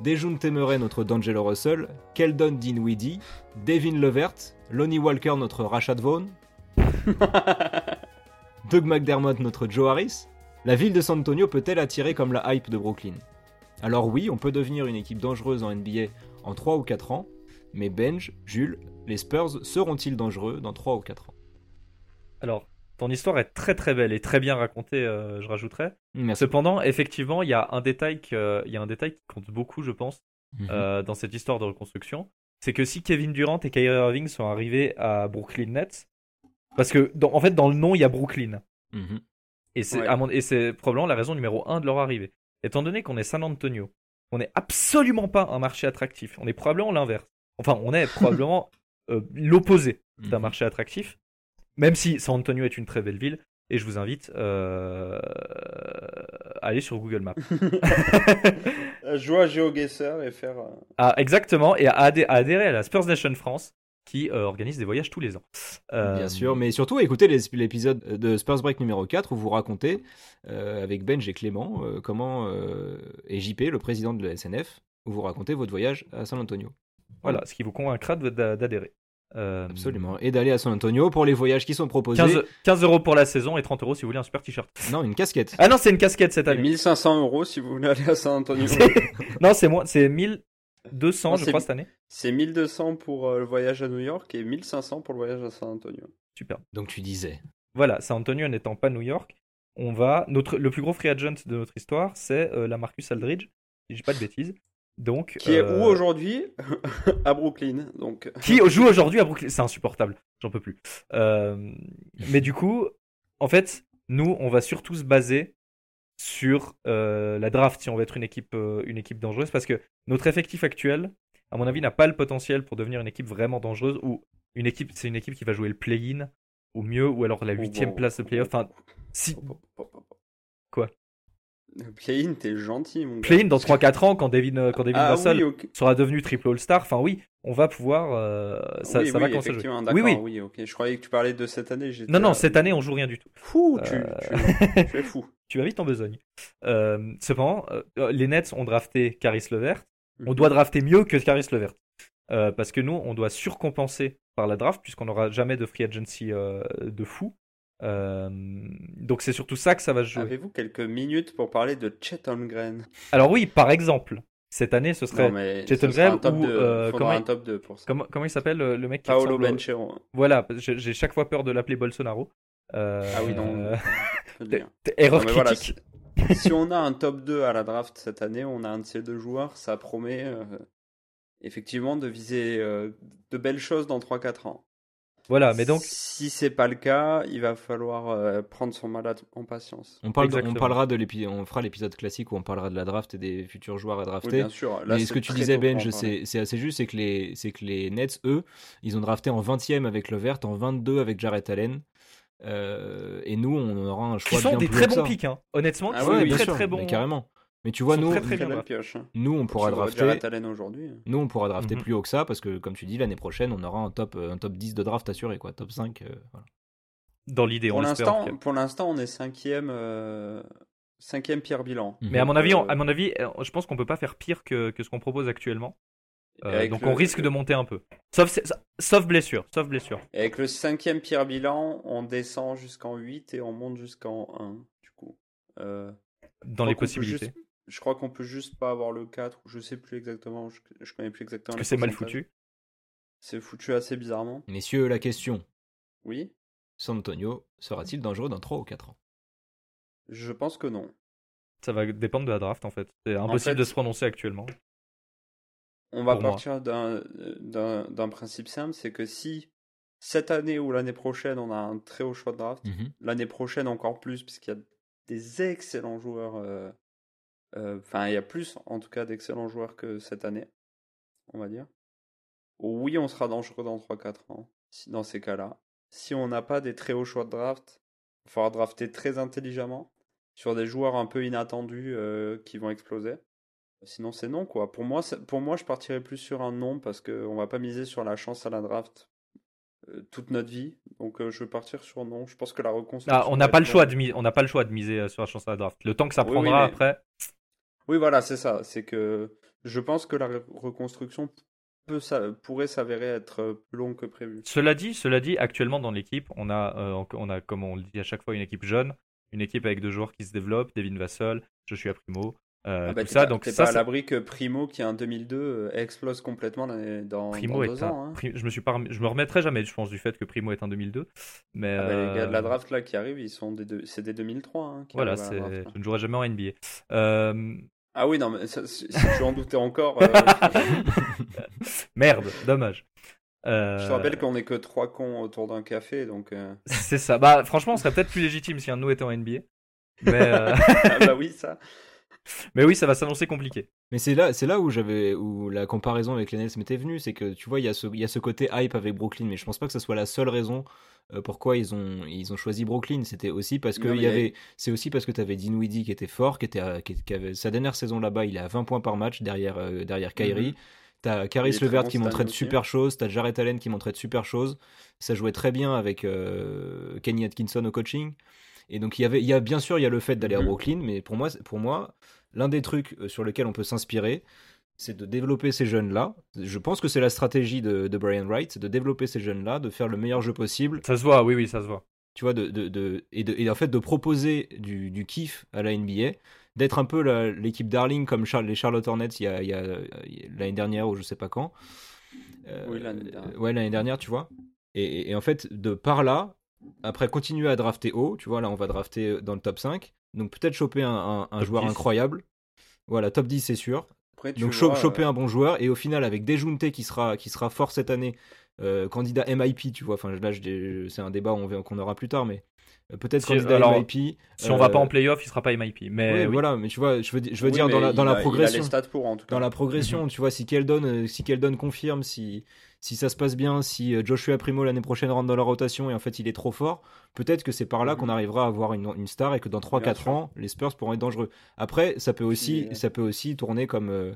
Dejun Temeray notre D'Angelo Russell? Keldon Dinwiddie? Devin Levert? Lonnie Walker notre Rashad Vaughn? Doug McDermott notre Joe Harris? La ville de San Antonio peut-elle attirer comme la hype de Brooklyn? Alors oui, on peut devenir une équipe dangereuse en NBA en 3 ou 4 ans, mais Benj, Jules, les Spurs seront-ils dangereux dans 3 ou 4 ans? Alors, ton histoire est très très belle et très bien racontée, euh, je rajouterais. Merci. Cependant, effectivement, il y a un détail qui compte beaucoup, je pense, Mhm. euh, dans cette histoire de reconstruction. C'est que si Kevin Durant et Kyrie Irving sont arrivés à Brooklyn Nets, parce que dans- en fait dans le nom il y a Brooklyn Mhm. et c'est Ouais. à mon- et c'est probablement la raison numéro un de leur arrivée. Étant donné qu'on est San Antonio, on n'est absolument pas un marché attractif. On est probablement l'inverse. Enfin, on est probablement euh, l'opposé d'un Mhm. marché attractif. Même si San Antonio est une très belle ville, et je vous invite euh, à aller sur Google Maps. Jouer à GeoGuessr et faire. euh, Ah, exactement, et à, adhé- à adhérer à la Spurs Nation France, qui euh, organise des voyages tous les ans. Euh, Bien sûr, mais surtout écoutez les- l'épisode de Spurs Break numéro 4 où vous racontez euh, avec Benj et Clément euh, comment euh, et JP, le président de la SNF, où vous racontez votre voyage à San Antonio. Voilà, ce qui vous convaincra d'adhérer. Euh, Absolument. Et d'aller à San Antonio pour les voyages qui sont proposés. 15, 15 euros pour la saison et 30 euros si vous voulez un super t-shirt. Non, une casquette. Ah non, c'est une casquette cette et année. 1500 euros si vous voulez aller à San Antonio. C'est- non, c'est moins, c'est 1200 Non, je c'est- crois cette année. C'est 1200 pour euh, le voyage à New York et 1500 pour le voyage à San Antonio. Super. Donc tu disais. Voilà, San Antonio n'étant pas New York, on va notre le plus gros free agent de notre histoire, c'est euh, la Marcus Aldridge, si je dis pas de bêtises. Donc Qui est euh, où aujourd'hui À Brooklyn. Donc. qui joue aujourd'hui à Brooklyn? C'est insupportable, j'en peux plus. Euh, mais du coup, en fait, nous, on va surtout se baser sur euh, la draft si on veut être une équipe, euh, une équipe dangereuse, parce que notre effectif actuel, à mon avis, n'a pas le potentiel pour devenir une équipe vraiment dangereuse ou une équipe, c'est une équipe qui va jouer le play-in au mieux, ou alors la Oh, huitième place de playoff. Enfin, si Quoi? Le Play-in, t'es gentil, mon gars. play-in dans 3-4 ans, quand David, euh, quand David Ah oui, sera devenu triple All-Star, enfin oui, on va pouvoir. euh, ça, oui, ça oui, va commencer Oui, oui. oui, ok. Je croyais que tu parlais de cette année. Non, non, cette année, on joue rien du tout. Fou, tu, Euh, tu, tu es fou. Tu vas vite en besogne. Euh, cependant, les Nets ont drafté Caris Levert. On Mhm. doit drafter mieux que Caris Levert. Parce que nous, on doit surcompenser par la draft, puisqu'on n'aura jamais de free agency de fou. Euh, donc c'est surtout ça que ça va jouer. Avez-vous quelques minutes pour parler de Chet Holmgren? Alors oui, par exemple, cette année, ce serait... Non, mais Chet Holmgren top ou, 2. euh, comment un top 2 pour ça. Comment, comment il s'appelle le le mec qui Paolo Benchero. Voilà, j'ai chaque fois peur de l'appeler Bolsonaro. Euh, Ah oui, non. euh, erreur Non, voilà, critique. si- on a un top 2 à la draft cette année, on a un de ces deux joueurs, ça promet euh, effectivement de viser euh, de belles choses dans 3-4 ans. Voilà, mais donc, Si c'est pas le cas, il va falloir euh, prendre son mal en patience. On, parle de- on parlera de l'épi- on fera l'épisode classique où on parlera de la draft et des futurs joueurs à Oui, drafter. bien sûr. Là, mais ce que tu disais, Ben, c'est c'est assez juste, c'est que, les, c'est que les Nets, eux, ils ont drafté en 20e avec Levert, en 22 avec Jarrett Allen. Euh, et nous, on aura un qui choix sont bien des plus très bons pics, hein. honnêtement, Ah qui oui, sont oui, des très sûr, très bons. carrément. Mais tu vois, nous, très, très Très bien belle draftés. pioche. hein. nous, on pourra drafter. Nous, on pourra drafter Mhm. plus haut que ça parce que, comme tu dis, l'année prochaine, on aura un top, un top 10 de draft assuré, quoi. Top 5. euh, voilà. Dans l'idée, on Pour l'instant, pour l'instant, on est cinquième, euh, cinquième Pierre Bilan. Mais à Mhm. mon avis, euh, à mon avis, euh, je pense qu'on peut pas faire pire que, que ce qu'on propose actuellement. Euh, donc le- on risque de monter un peu. Sauf, sauf blessure, sauf blessure. Et avec le cinquième Pierre Bilan, on descend jusqu'en 8 et on monte jusqu'en 1, du coup. Euh, Dans les possibilités. juste- je crois qu'on peut juste pas avoir le 4, ou je sais plus exactement, je, je connais plus exactement. Parce que c'est mal foutu. C'est foutu assez bizarrement. Messieurs, la question Oui, San Antonio sera-t-il dangereux dans 3 ou 4 ans? Je pense que non. Ça va dépendre de la draft en fait. C'est impossible fait- de se prononcer actuellement. On va partir d'un- principe simple, c'est que si cette année ou l'année prochaine, on a un très haut choix de draft, Mhm. l'année prochaine encore plus, puisqu'il y a des excellents joueurs. euh, Enfin, il y a plus, en tout cas, d'excellents joueurs que cette année, on va dire. Oui, on sera dangereux dans 3-4 ans, dans ces cas-là. Si on n'a pas des très hauts choix de draft, il falloir drafter très intelligemment sur des joueurs un peu inattendus euh, qui vont exploser. Sinon, c'est non, quoi. Pour moi, pour moi, je partirais plus sur un non parce qu'on va pas miser sur la chance à la draft euh, toute notre vie. Donc, euh, je vais partir sur non. Je pense que la reconstruction. Ah, on n'a pas le choix de miser, on n'a pas le choix de miser euh, sur la chance à la draft. Le temps que ça Oui, oui, prendra mais- après. Oui, voilà, c'est ça. C'est que je pense que la re- reconstruction peut, ça, pourrait s'avérer être euh, plus longue que prévu. Cela dit, cela dit, actuellement dans l'équipe, on a, euh, on a, comme on le dit à chaque fois, une équipe jeune, une équipe avec deux joueurs qui se développent, Devin Vassell, Joshua Primo, euh, Ah bah, tout ça. pas- Donc ça, pas à l'abri que Primo, qui est un 2002, euh, explose complètement dans, Primo dans est deux un. hein. Je me suis pas, je me remettrai jamais, je pense, du fait que Primo est un 2002. Mais Ah bah, les gars de la draft là qui arrivent, ils sont des deux- c'est des 2003. hein, qui voilà, c'est, je ne jouerai jamais en NBA. Euh, Ah oui, non, mais ça- si si tu en doutais encore, euh, Merde, dommage. Euh, je te rappelle qu'on est que trois cons autour d'un café, donc. euh, C'est ça. Bah, franchement, on serait peut-être plus légitime si un de nous était en NBA. Mais, euh, ah bah oui, ça. mais oui, ça va s'annoncer compliqué. Mais c'est là, c'est là où j'avais, où la comparaison avec les Nets m'était venue, c'est que tu vois, il y a ce, il y a ce côté hype avec Brooklyn, mais je pense pas que ce soit la seule raison euh, pourquoi ils ont, ils ont choisi Brooklyn. C'était aussi parce que Non, il y avait, c'est aussi parce que tu avais Dinwiddie qui était fort, qui était, à- qui, qui avait sa dernière saison là-bas, il est à 20 points par match derrière, euh, derrière Kyrie. Mhm. T'as Il Caris Levert qui montrait de super choses, t'as Jarrett Allen qui montrait de super choses. Ça jouait très bien avec euh, Kenny Atkinson au coaching. Et donc il y avait, il y a bien sûr il y a le fait d'aller à Mhm. Brooklyn, mais pour moi, pour moi, l'un des trucs euh, sur lesquels on peut s'inspirer, c'est de développer ces jeunes-là. Je pense que c'est la stratégie de, de Brian Wright, c'est de développer ces jeunes-là, de faire le meilleur jeu possible, Ça se voit, oui, oui, ça se voit. tu vois, de, de, de- et, de, et en fait de proposer du, du kiff à la NBA, d'être un peu l'équipe darling comme Char- les Charlotte Hornets il y a, il y l'année dernière ou je sais pas quand. Euh, Oui, l'année dernière. Ouais, l'année dernière, tu vois. Et, et- et en fait, de par là, après continuer à drafter haut, tu vois, là on va drafter dans le top 5, donc peut-être choper un, un- un Top joueur 10. incroyable. Voilà, top 10 c'est sûr. Après, tu Donc vois, cho- choper euh, un bon joueur et au final avec Dejounte qui sera qui sera fort cette année euh, candidat MIP, tu vois. Enfin, là, c'est un débat on- qu'on aura plus tard, mais euh, peut-être Si- candidat alors, MIP. Si on va euh, pas en playoff, il sera pas MIP. Mais ouais, oui. voilà, mais tu vois, je veux, di- je veux Oui, dire dans la, dans la progression. pour en tout cas. Dans la progression, tu vois, si Keldon, euh, si Keldon confirme, si, si ça se passe bien, si euh, Joshua Primo l'année prochaine rentre dans la rotation et en fait il est trop fort, peut-être que c'est par là Mhm. qu'on arrivera à avoir une, une star et que dans 3-4 sûr. ans, les Spurs pourront être dangereux. Après, ça peut aussi, euh, ça peut aussi tourner comme, euh,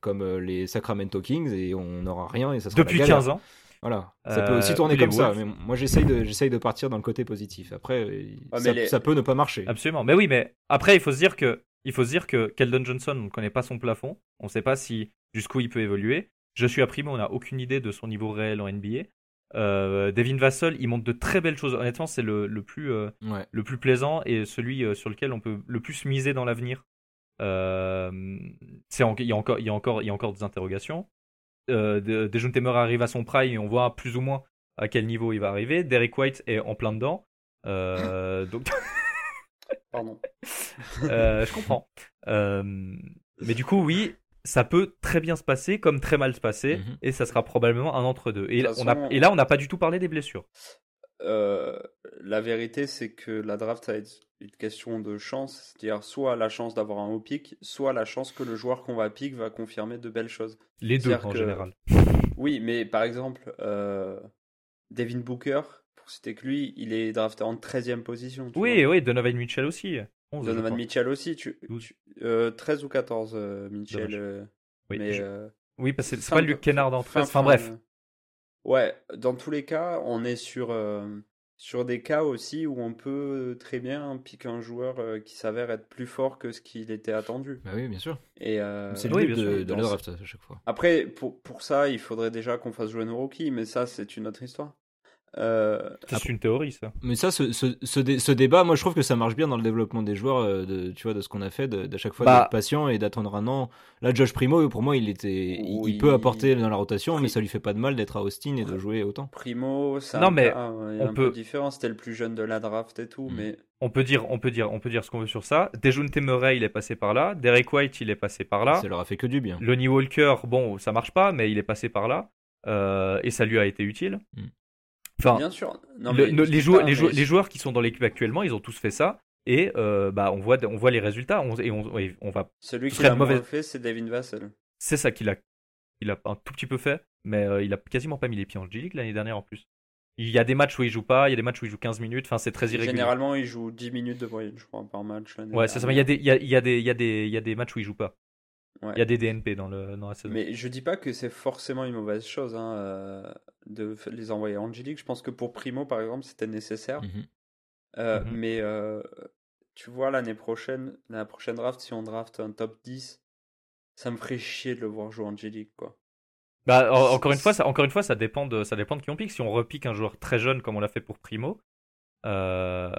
comme euh, les Sacramento Kings et on n'aura rien et ça sera la Depuis galère. 15 ans. Voilà, ça peut aussi tourner comme ça. Wolves. Mais moi j'essaye de, j'essaye de partir dans le côté positif. Après, ça, les- ça peut ne pas marcher. Absolument. Mais oui, mais après, il faut se dire que, il faut se dire que Keldon Johnson, on ne connaît pas son plafond. On ne sait pas si jusqu'où il peut évoluer. Je suis à Primo, on n'a aucune idée de son niveau réel en NBA. Euh, Devin Vassell, il montre de très belles choses. Honnêtement, c'est le, le plus, euh, Ouais. le plus plaisant et celui euh, sur lequel on peut le plus miser dans l'avenir. Euh, c'est en- il, y a encore, il, y a encore, il y a encore des interrogations. Euh, de- Dejounte Murray arrive à son prime et on voit plus ou moins à quel niveau il va arriver. Derek White est en plein dedans. Euh, donc, Pardon. euh, je comprends. Euh, mais du coup, oui, ça peut très bien se passer comme très mal se passer Mhm. et ça sera probablement un entre-deux. Et, De toute on a- façon- et là, on n'a pas du tout parlé des blessures. Euh, la vérité, c'est que la draft, ça va être une question de chance. C'est-à-dire soit la chance d'avoir un haut pic, soit la chance que le joueur qu'on va pick va confirmer de belles choses. Les deux en que- général. Oui, mais par exemple, euh, Devin Booker, pour citer que lui, il est drafté en 13e position. tu Oui, vois. oui, Donovan Mitchell aussi. 11, je Donovan. Mitchell aussi. Tu, 12. tu- euh, 13 ou 14, euh, Mitchell. Euh, Oui, mais, je- euh, oui, parce que c'est pas Luke Kennard en fin- 13. Enfin fin, bref. euh, Ouais, dans tous les cas, on est sur, euh, sur des cas aussi où on peut très bien piquer un joueur euh, qui s'avère être plus fort que ce qu'il était attendu. Bah oui, bien sûr. Et, euh, C'est le oui, de, de la draft à chaque fois. Après, pour, pour ça, il faudrait déjà qu'on fasse jouer nos rookies, mais ça, c'est une autre histoire. Euh, C'est une théorie, ça. Mais ça, ce, ce, ce, dé- ce débat, moi je trouve que ça marche bien dans le développement des joueurs, euh, de, tu vois, de ce qu'on a fait, de- d'à chaque fois Bah. d'être patient et d'attendre un an. Là, Josh Primo, pour moi, il était, il- Oui. il peut apporter dans la rotation, Pri- mais ça lui fait pas de mal d'être à Austin et de jouer autant. Primo, c'est Non, un, mais euh, on un peut- peu différent. C'était le plus jeune de la draft et tout, Mm. mais On peut dire, on peut dire, on peut dire ce qu'on veut sur ça. Dejounte Murray, il est passé par là. Derek White, il est passé par là. Ça leur a fait que du bien. Lonnie Walker, bon, ça marche pas, mais il est passé par là. Euh, et ça lui a été utile. Mm. Enfin, bien sûr. Non, le- mais no- je les, joueurs, les, les qui sont dans l'équipe actuellement, ils ont tous fait ça. Et euh, bah, on, voit, on voit les résultats. On, et on, et on va. Celui ce qui l'a mauvaise- fait, c'est Devin Vassell. C'est ça qu'il a, il a un tout petit peu fait, mais euh, il a quasiment pas mis les pieds en G-League l'année dernière en plus. Il y a des matchs où il joue pas, il y a des matchs où il joue 15 minutes. Enfin, c'est très irrégulier. Généralement, il joue 10 minutes de moyenne, je crois, par match. Ouais, c'est ça. Mais il y a des, il y a, y a des, il y a des, il y a des matchs où il joue pas. Ouais. Il y a des DNP dans le, dans la saison. Mais je dis pas que c'est forcément une mauvaise chose hein, euh, de les envoyer en G-League. Je pense que pour Primo, par exemple, c'était nécessaire. Mhm. Euh, Mhm. Mais euh, tu vois, l'année prochaine, la prochaine draft, si on draft un top 10, ça me ferait chier de le voir jouer en G-League, quoi. Bah, en- encore une fois, ça, encore une fois, ça dépend de, ça dépend de qui on pique. Si on repique un joueur très jeune comme on l'a fait pour Primo, euh,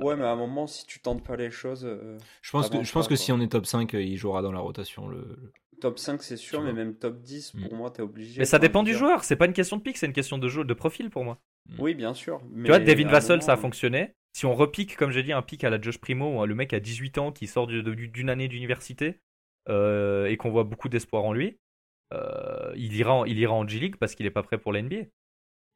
Ouais, mais à un moment, si tu tentes pas les choses, euh, Je pense que, je pense pas, que quoi. si on est top 5, euh, il jouera dans la rotation. Le... le- top 5, c'est sûr, mais même top 10, pour Mm. moi, t'es obligé. mais ça dépend du joueur. C'est pas une question de pique, c'est une question de jeu, de profil pour moi. Oui, bien sûr. Mais Tu vois, Devin Vassell, ça a fonctionné. Si on repique, comme j'ai dit, un pic à la Josh Primo, le mec à 18 ans qui sort d'une année d'université euh, et qu'on voit beaucoup d'espoir en lui, euh, il, ira en, il ira en G-League parce qu'il est pas prêt pour la NBA.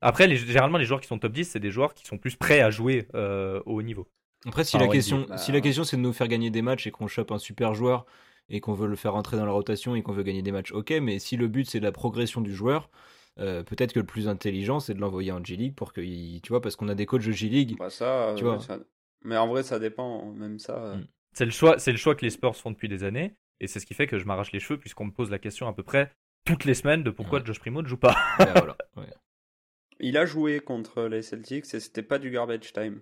Après, les- généralement, les joueurs qui sont top 10, c'est des joueurs qui sont plus prêts à jouer euh, au haut niveau. Après, si, Ah, la ouais, question, bah, si la question c'est de nous faire gagner des matchs et qu'on chope un super joueur et qu'on veut le faire entrer dans la rotation et qu'on veut gagner des matchs, ok, mais si le but c'est la progression du joueur, euh, peut-être que le plus intelligent c'est de l'envoyer en G-League pour que, tu vois, parce qu'on a des coachs de G-League. Bah ça, Tu euh, vois. ça- Mais en vrai, ça dépend. Même ça. euh, Mm. C'est le choix, c'est le choix que les Spurs font depuis des années, et c'est ce qui fait que je m'arrache les cheveux puisqu'on me pose la question à peu près toutes les semaines de pourquoi Ouais. Josh Primo ne joue pas. Ouais, voilà, ouais. Il a joué contre les Celtics et c'était pas du garbage time.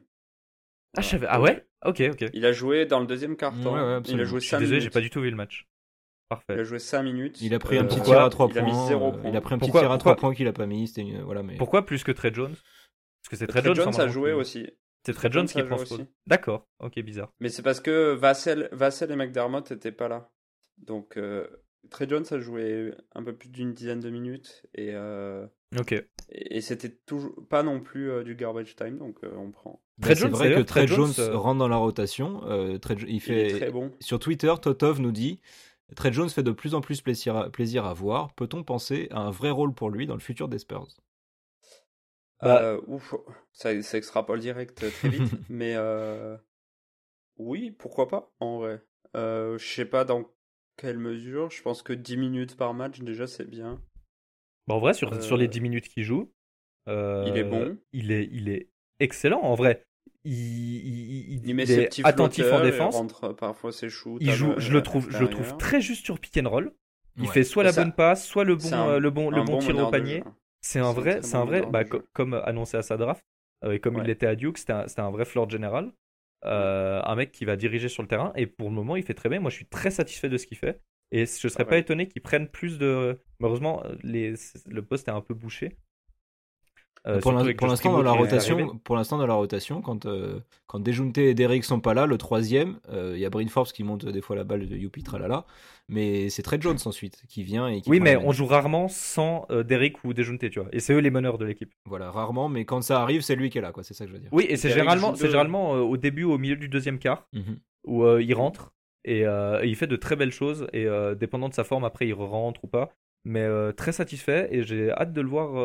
Ah, je savais- ah ouais? Ok, ok. Il a joué dans le deuxième quart-temps. Ouais, ouais, il a joué Je suis 5 désolé, minutes. j'ai pas du tout vu le match. Il Parfait. a joué 5 minutes. Il a pris un Euh, petit tir à 3 il a points. mis zéro euh, point. il a pris un petit tir à 3 pourquoi- points qu'il a pas mis. une- Voilà, mais... Pourquoi plus que Trey Jones? Parce que c'est Trey, Trey Jones. Jones a joué aussi. C'est Trey Jones qui a prend ce. D'accord, ok, bizarre. Mais c'est parce que Vassell, Vassell et McDermott n'étaient pas là. Donc, euh, Trey Jones a joué un peu plus d'une dizaine de minutes et, euh, Ok. et, et c'était toujours pas non plus euh, du garbage time, donc euh, on prend. Bah, c'est vrai que Trey Jones, Jones, euh, rentre dans la rotation. euh, Trey il Il fait... est très bon. Sur Twitter, Totov nous dit Trey Jones fait de plus en plus plaisir à, plaisir à voir. Peut-on penser à un vrai rôle pour lui dans le futur des Spurs? Bah- Euh, ouf, ça, ça extrapole direct très vite. mais euh, oui, pourquoi pas, en vrai. Euh, je sais pas dans quelle mesure. Je pense que 10 minutes par match, déjà, c'est bien. Bah, en vrai, sur, Euh, sur les 10 minutes qu'il joue, euh, Il est bon. Il est, il est excellent. En vrai, il, il, il- Il met il ses est petits attentif en flotteurs, il défense. rentre parfois ses shoots. Il joue, je le trouve, je le trouve l'extérieur. très juste sur pick and roll. Il Ouais. fait soit la Ça- bonne passe, soit le bon, un- euh, le bon, le bon tir au panier. C'est un vrai, c'est un vrai, bah, co- comme annoncé à sa draft, euh, et comme il l'était à Duke, c'était un, vrai floor general. Euh, un mec qui va diriger sur le terrain, et pour le moment, il fait très bien. Moi, je suis très satisfait de ce qu'il fait. Et je serais pas Ouais. étonné qu'ils prennent plus de. Malheureusement, les... le poste est un peu bouché. Euh, pour l'instant, dans la rotation, pour l'instant dans la rotation, quand euh, quand Dejunte et Derrick sont pas là, le troisième, euh, il y a Bryn Forbes qui monte des fois la balle de Youpi tralala, mais c'est Trey Jones ensuite qui vient et qui Oui, mais on joue rarement sans euh, Derrick ou Dejounte, tu vois. Et c'est eux les meneurs de l'équipe. voilà rarement, mais quand ça arrive, c'est lui qui est là, quoi. C'est ça que je veux dire. Oui, et c'est généralement, c'est généralement euh, au début, au milieu du deuxième quart, Mhm. où euh, il rentre et, euh, et il fait de très belles choses. Et euh, dépendant de sa forme, après, il rentre ou pas. Mais euh, très satisfait et j'ai hâte de le voir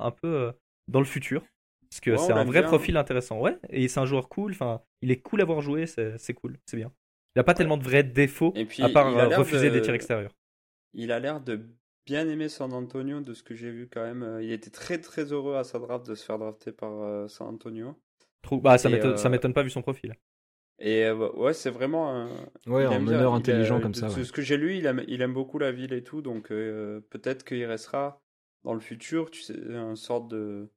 un peu dans le futur. Parce que Ouais, c'est un vrai bien. profil intéressant. Ouais, et c'est un joueur cool. Enfin, il est cool à voir jouer, c'est cool, c'est bien. Il n'a pas tellement de vrais défauts, Et puis, à part refuser de- des tirs extérieurs. Il a l'air de bien aimer San Antonio de ce que j'ai vu quand même. Il était très très heureux à sa draft de se faire drafter par San Antonio. Trou- Bah, ça Et, m'étonne euh, ça m'étonne pas vu son profil. Et euh, ouais, c'est vraiment un. Ouais, un bien. meneur a- intelligent comme de- ça. Ouais. ce que j'ai lu, il aime, il aime beaucoup la ville et tout, donc euh, peut-être qu'il restera dans le futur, tu sais, un sorte de,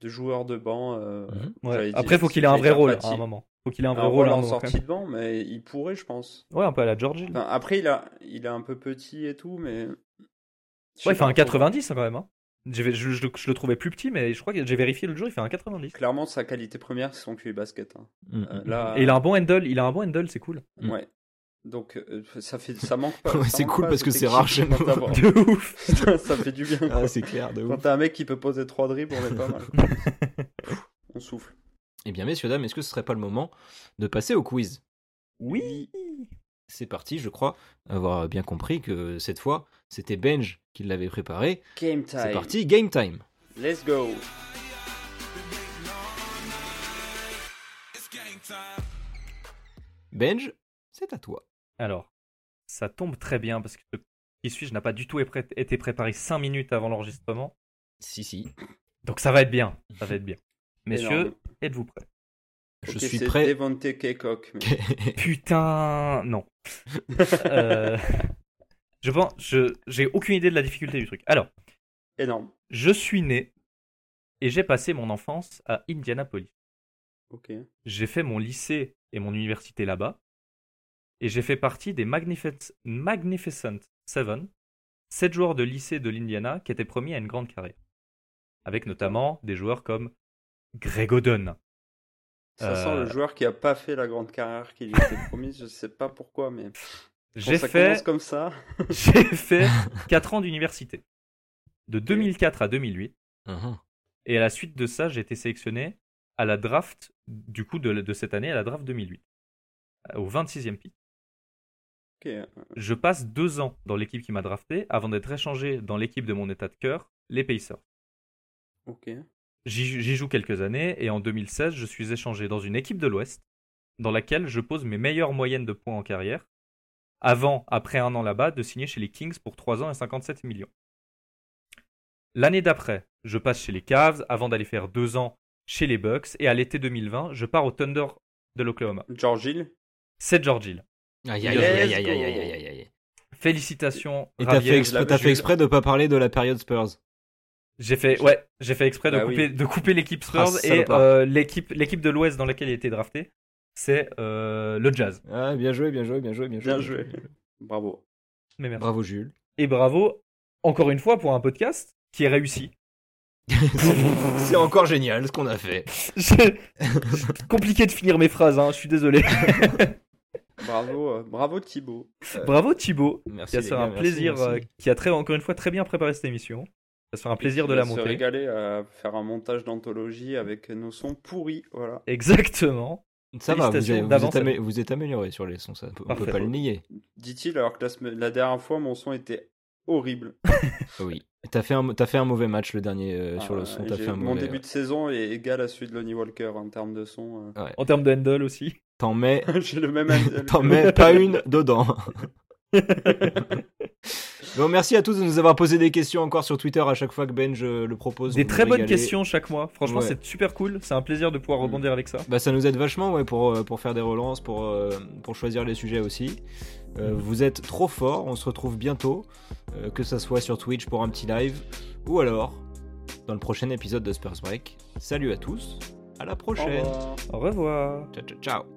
de joueur de banc. euh, Mhm. Ouais. j'allais dire- Après, faut qu'il ait un vrai rôle à un moment. Faut qu'il ait un Un vrai rôle rôle à un en sortie de banc, mais il pourrait, je pense. Ouais, un peu à la. Enfin, après, il a, il est un peu petit et tout, mais. Ouais, il fait un trop. 90 hein, quand même. hein. Je, je- je le trouvais plus petit, mais je crois que j'ai vérifié l'autre jour, il fait un 90. Clairement, sa qualité première, c'est son QI basket. hein. Mhm. Euh, là, Et il a un bon handle, il a un bon handle, c'est cool. Mm. Ouais. Donc, euh, ça, fait, ça manque pas. Ouais, c'est cool pas parce que c'est rare chez quand nous. t'as- De ouf. Putain, ça fait du bien. Ah, c'est clair, de Quand t'as un mec qui peut poser 3 dribbles, on est pas mal. on souffle. Eh bien, messieurs, dames, est-ce que ce serait pas le moment de passer au quiz? Oui. C'est parti, je crois avoir bien compris que cette fois, c'était Benj qui l'avait préparé. Game time. C'est parti, game time. Let's go. Benj, c'est à toi. Alors, ça tombe très bien parce que ce qui suit, je n'a pas du tout été préparé 5 minutes avant l'enregistrement. Si, si. Donc ça va être bien. Ça va être bien. Messieurs, êtes-vous prêts? Je suis c'est prêt. Devontae Kaycock, mais- Putain, non. Euh, je pense, je j'ai aucune idée de la difficulté du truc. Alors, Énorme. je suis né et j'ai passé mon enfance à Indianapolis. Ok. J'ai fait mon lycée et mon université là-bas. Et j'ai fait partie des Magnific- Magnificent Seven, sept joueurs de lycée de l'Indiana qui étaient promis à une grande carrière. Avec notamment des joueurs comme Greg Oden. Ça sent Euh, le joueur qui a pas fait la grande carrière qu'il lui était promise. Je sais pas pourquoi, mais J'ai fait, comme ça. j'ai fait 4 ans d'université. De 2004 à 2008. Mhm. Et à la suite de ça, j'ai été sélectionné à la draft, du coup, de, de cette année, à la draft 2008. Au 26e pick. Ok. Je passe deux ans dans l'équipe qui m'a drafté avant d'être échangé dans l'équipe de mon état de cœur, les Pacers. Ok. J'y joue quelques années et en 2016, je suis échangé dans une équipe de l'Ouest dans laquelle je pose mes meilleures moyennes de points en carrière avant, après un an là-bas, de signer chez les Kings pour 3 ans et 57 millions. L'année d'après, je passe chez les Cavs avant d'aller faire deux ans chez les Bucks et à l'été 2020, je pars au Thunder de l'Oklahoma. George Hill? C'est George Hill. Aïe, aïe, aïe, aïe, aïe, aïe, aïe, aïe. Félicitations. Et t'as fait, exprès, vu. fait exprès de pas parler de la période Spurs. J'ai fait, ouais, j'ai fait exprès de Bah oui. couper, de couper l'équipe Spurs Ah, et salopard. euh, l'équipe, l'équipe de l'Ouest dans laquelle il était drafté, c'est euh, le Jazz. Ah, bien joué, bien joué, bien joué, bien joué. Bien joué. Bravo. Mais merci. Bravo Jules. Et bravo, encore une fois, pour un podcast qui est réussi. c'est encore génial ce qu'on a fait. C'est compliqué de finir mes phrases, hein, je suis désolé. Bravo, euh, bravo Thibaut. bravo Thibaut, Merci. qui a gars, un merci, plaisir, merci. euh, qui a très, encore une fois très bien préparé cette émission. Ça se fait un plaisir de va la Se monter. régaler à faire un montage d'anthologie avec nos sons pourris. Voilà. Exactement. Ça va, vous êtes, vous, d'avance êtes à amé- vous êtes amélioré sur les sons, ça, on Parfait. peut pas le nier. Dit-il alors que la, dernière fois mon son était horrible. Oui. T'as fait, un, as fait un mauvais match le dernier euh, sur le Ah, son. Fait un mon mauvais, début ouais. de saison est égal à celui de Lonnie Walker en termes de son. euh. En termes de handle aussi. T'en mets, j'ai le même handle. t'en mets pas une dedans. bon, merci à tous de nous avoir posé des questions encore sur Twitter à chaque fois que Ben je le propose. Des très bonnes questions chaque mois. Franchement, Ouais. c'est super cool. C'est un plaisir de pouvoir Mm. rebondir avec ça. Bah, ça nous aide vachement ouais, pour, euh, pour faire des relances, pour, euh, pour choisir les sujets aussi. Euh, Mhm. Vous êtes trop fort, on se retrouve bientôt, euh, que ça soit sur Twitch pour un petit live, ou alors dans le prochain épisode de Spurs Break. Salut à tous, à la Au prochaine. revoir. Au revoir. Ciao, ciao, ciao.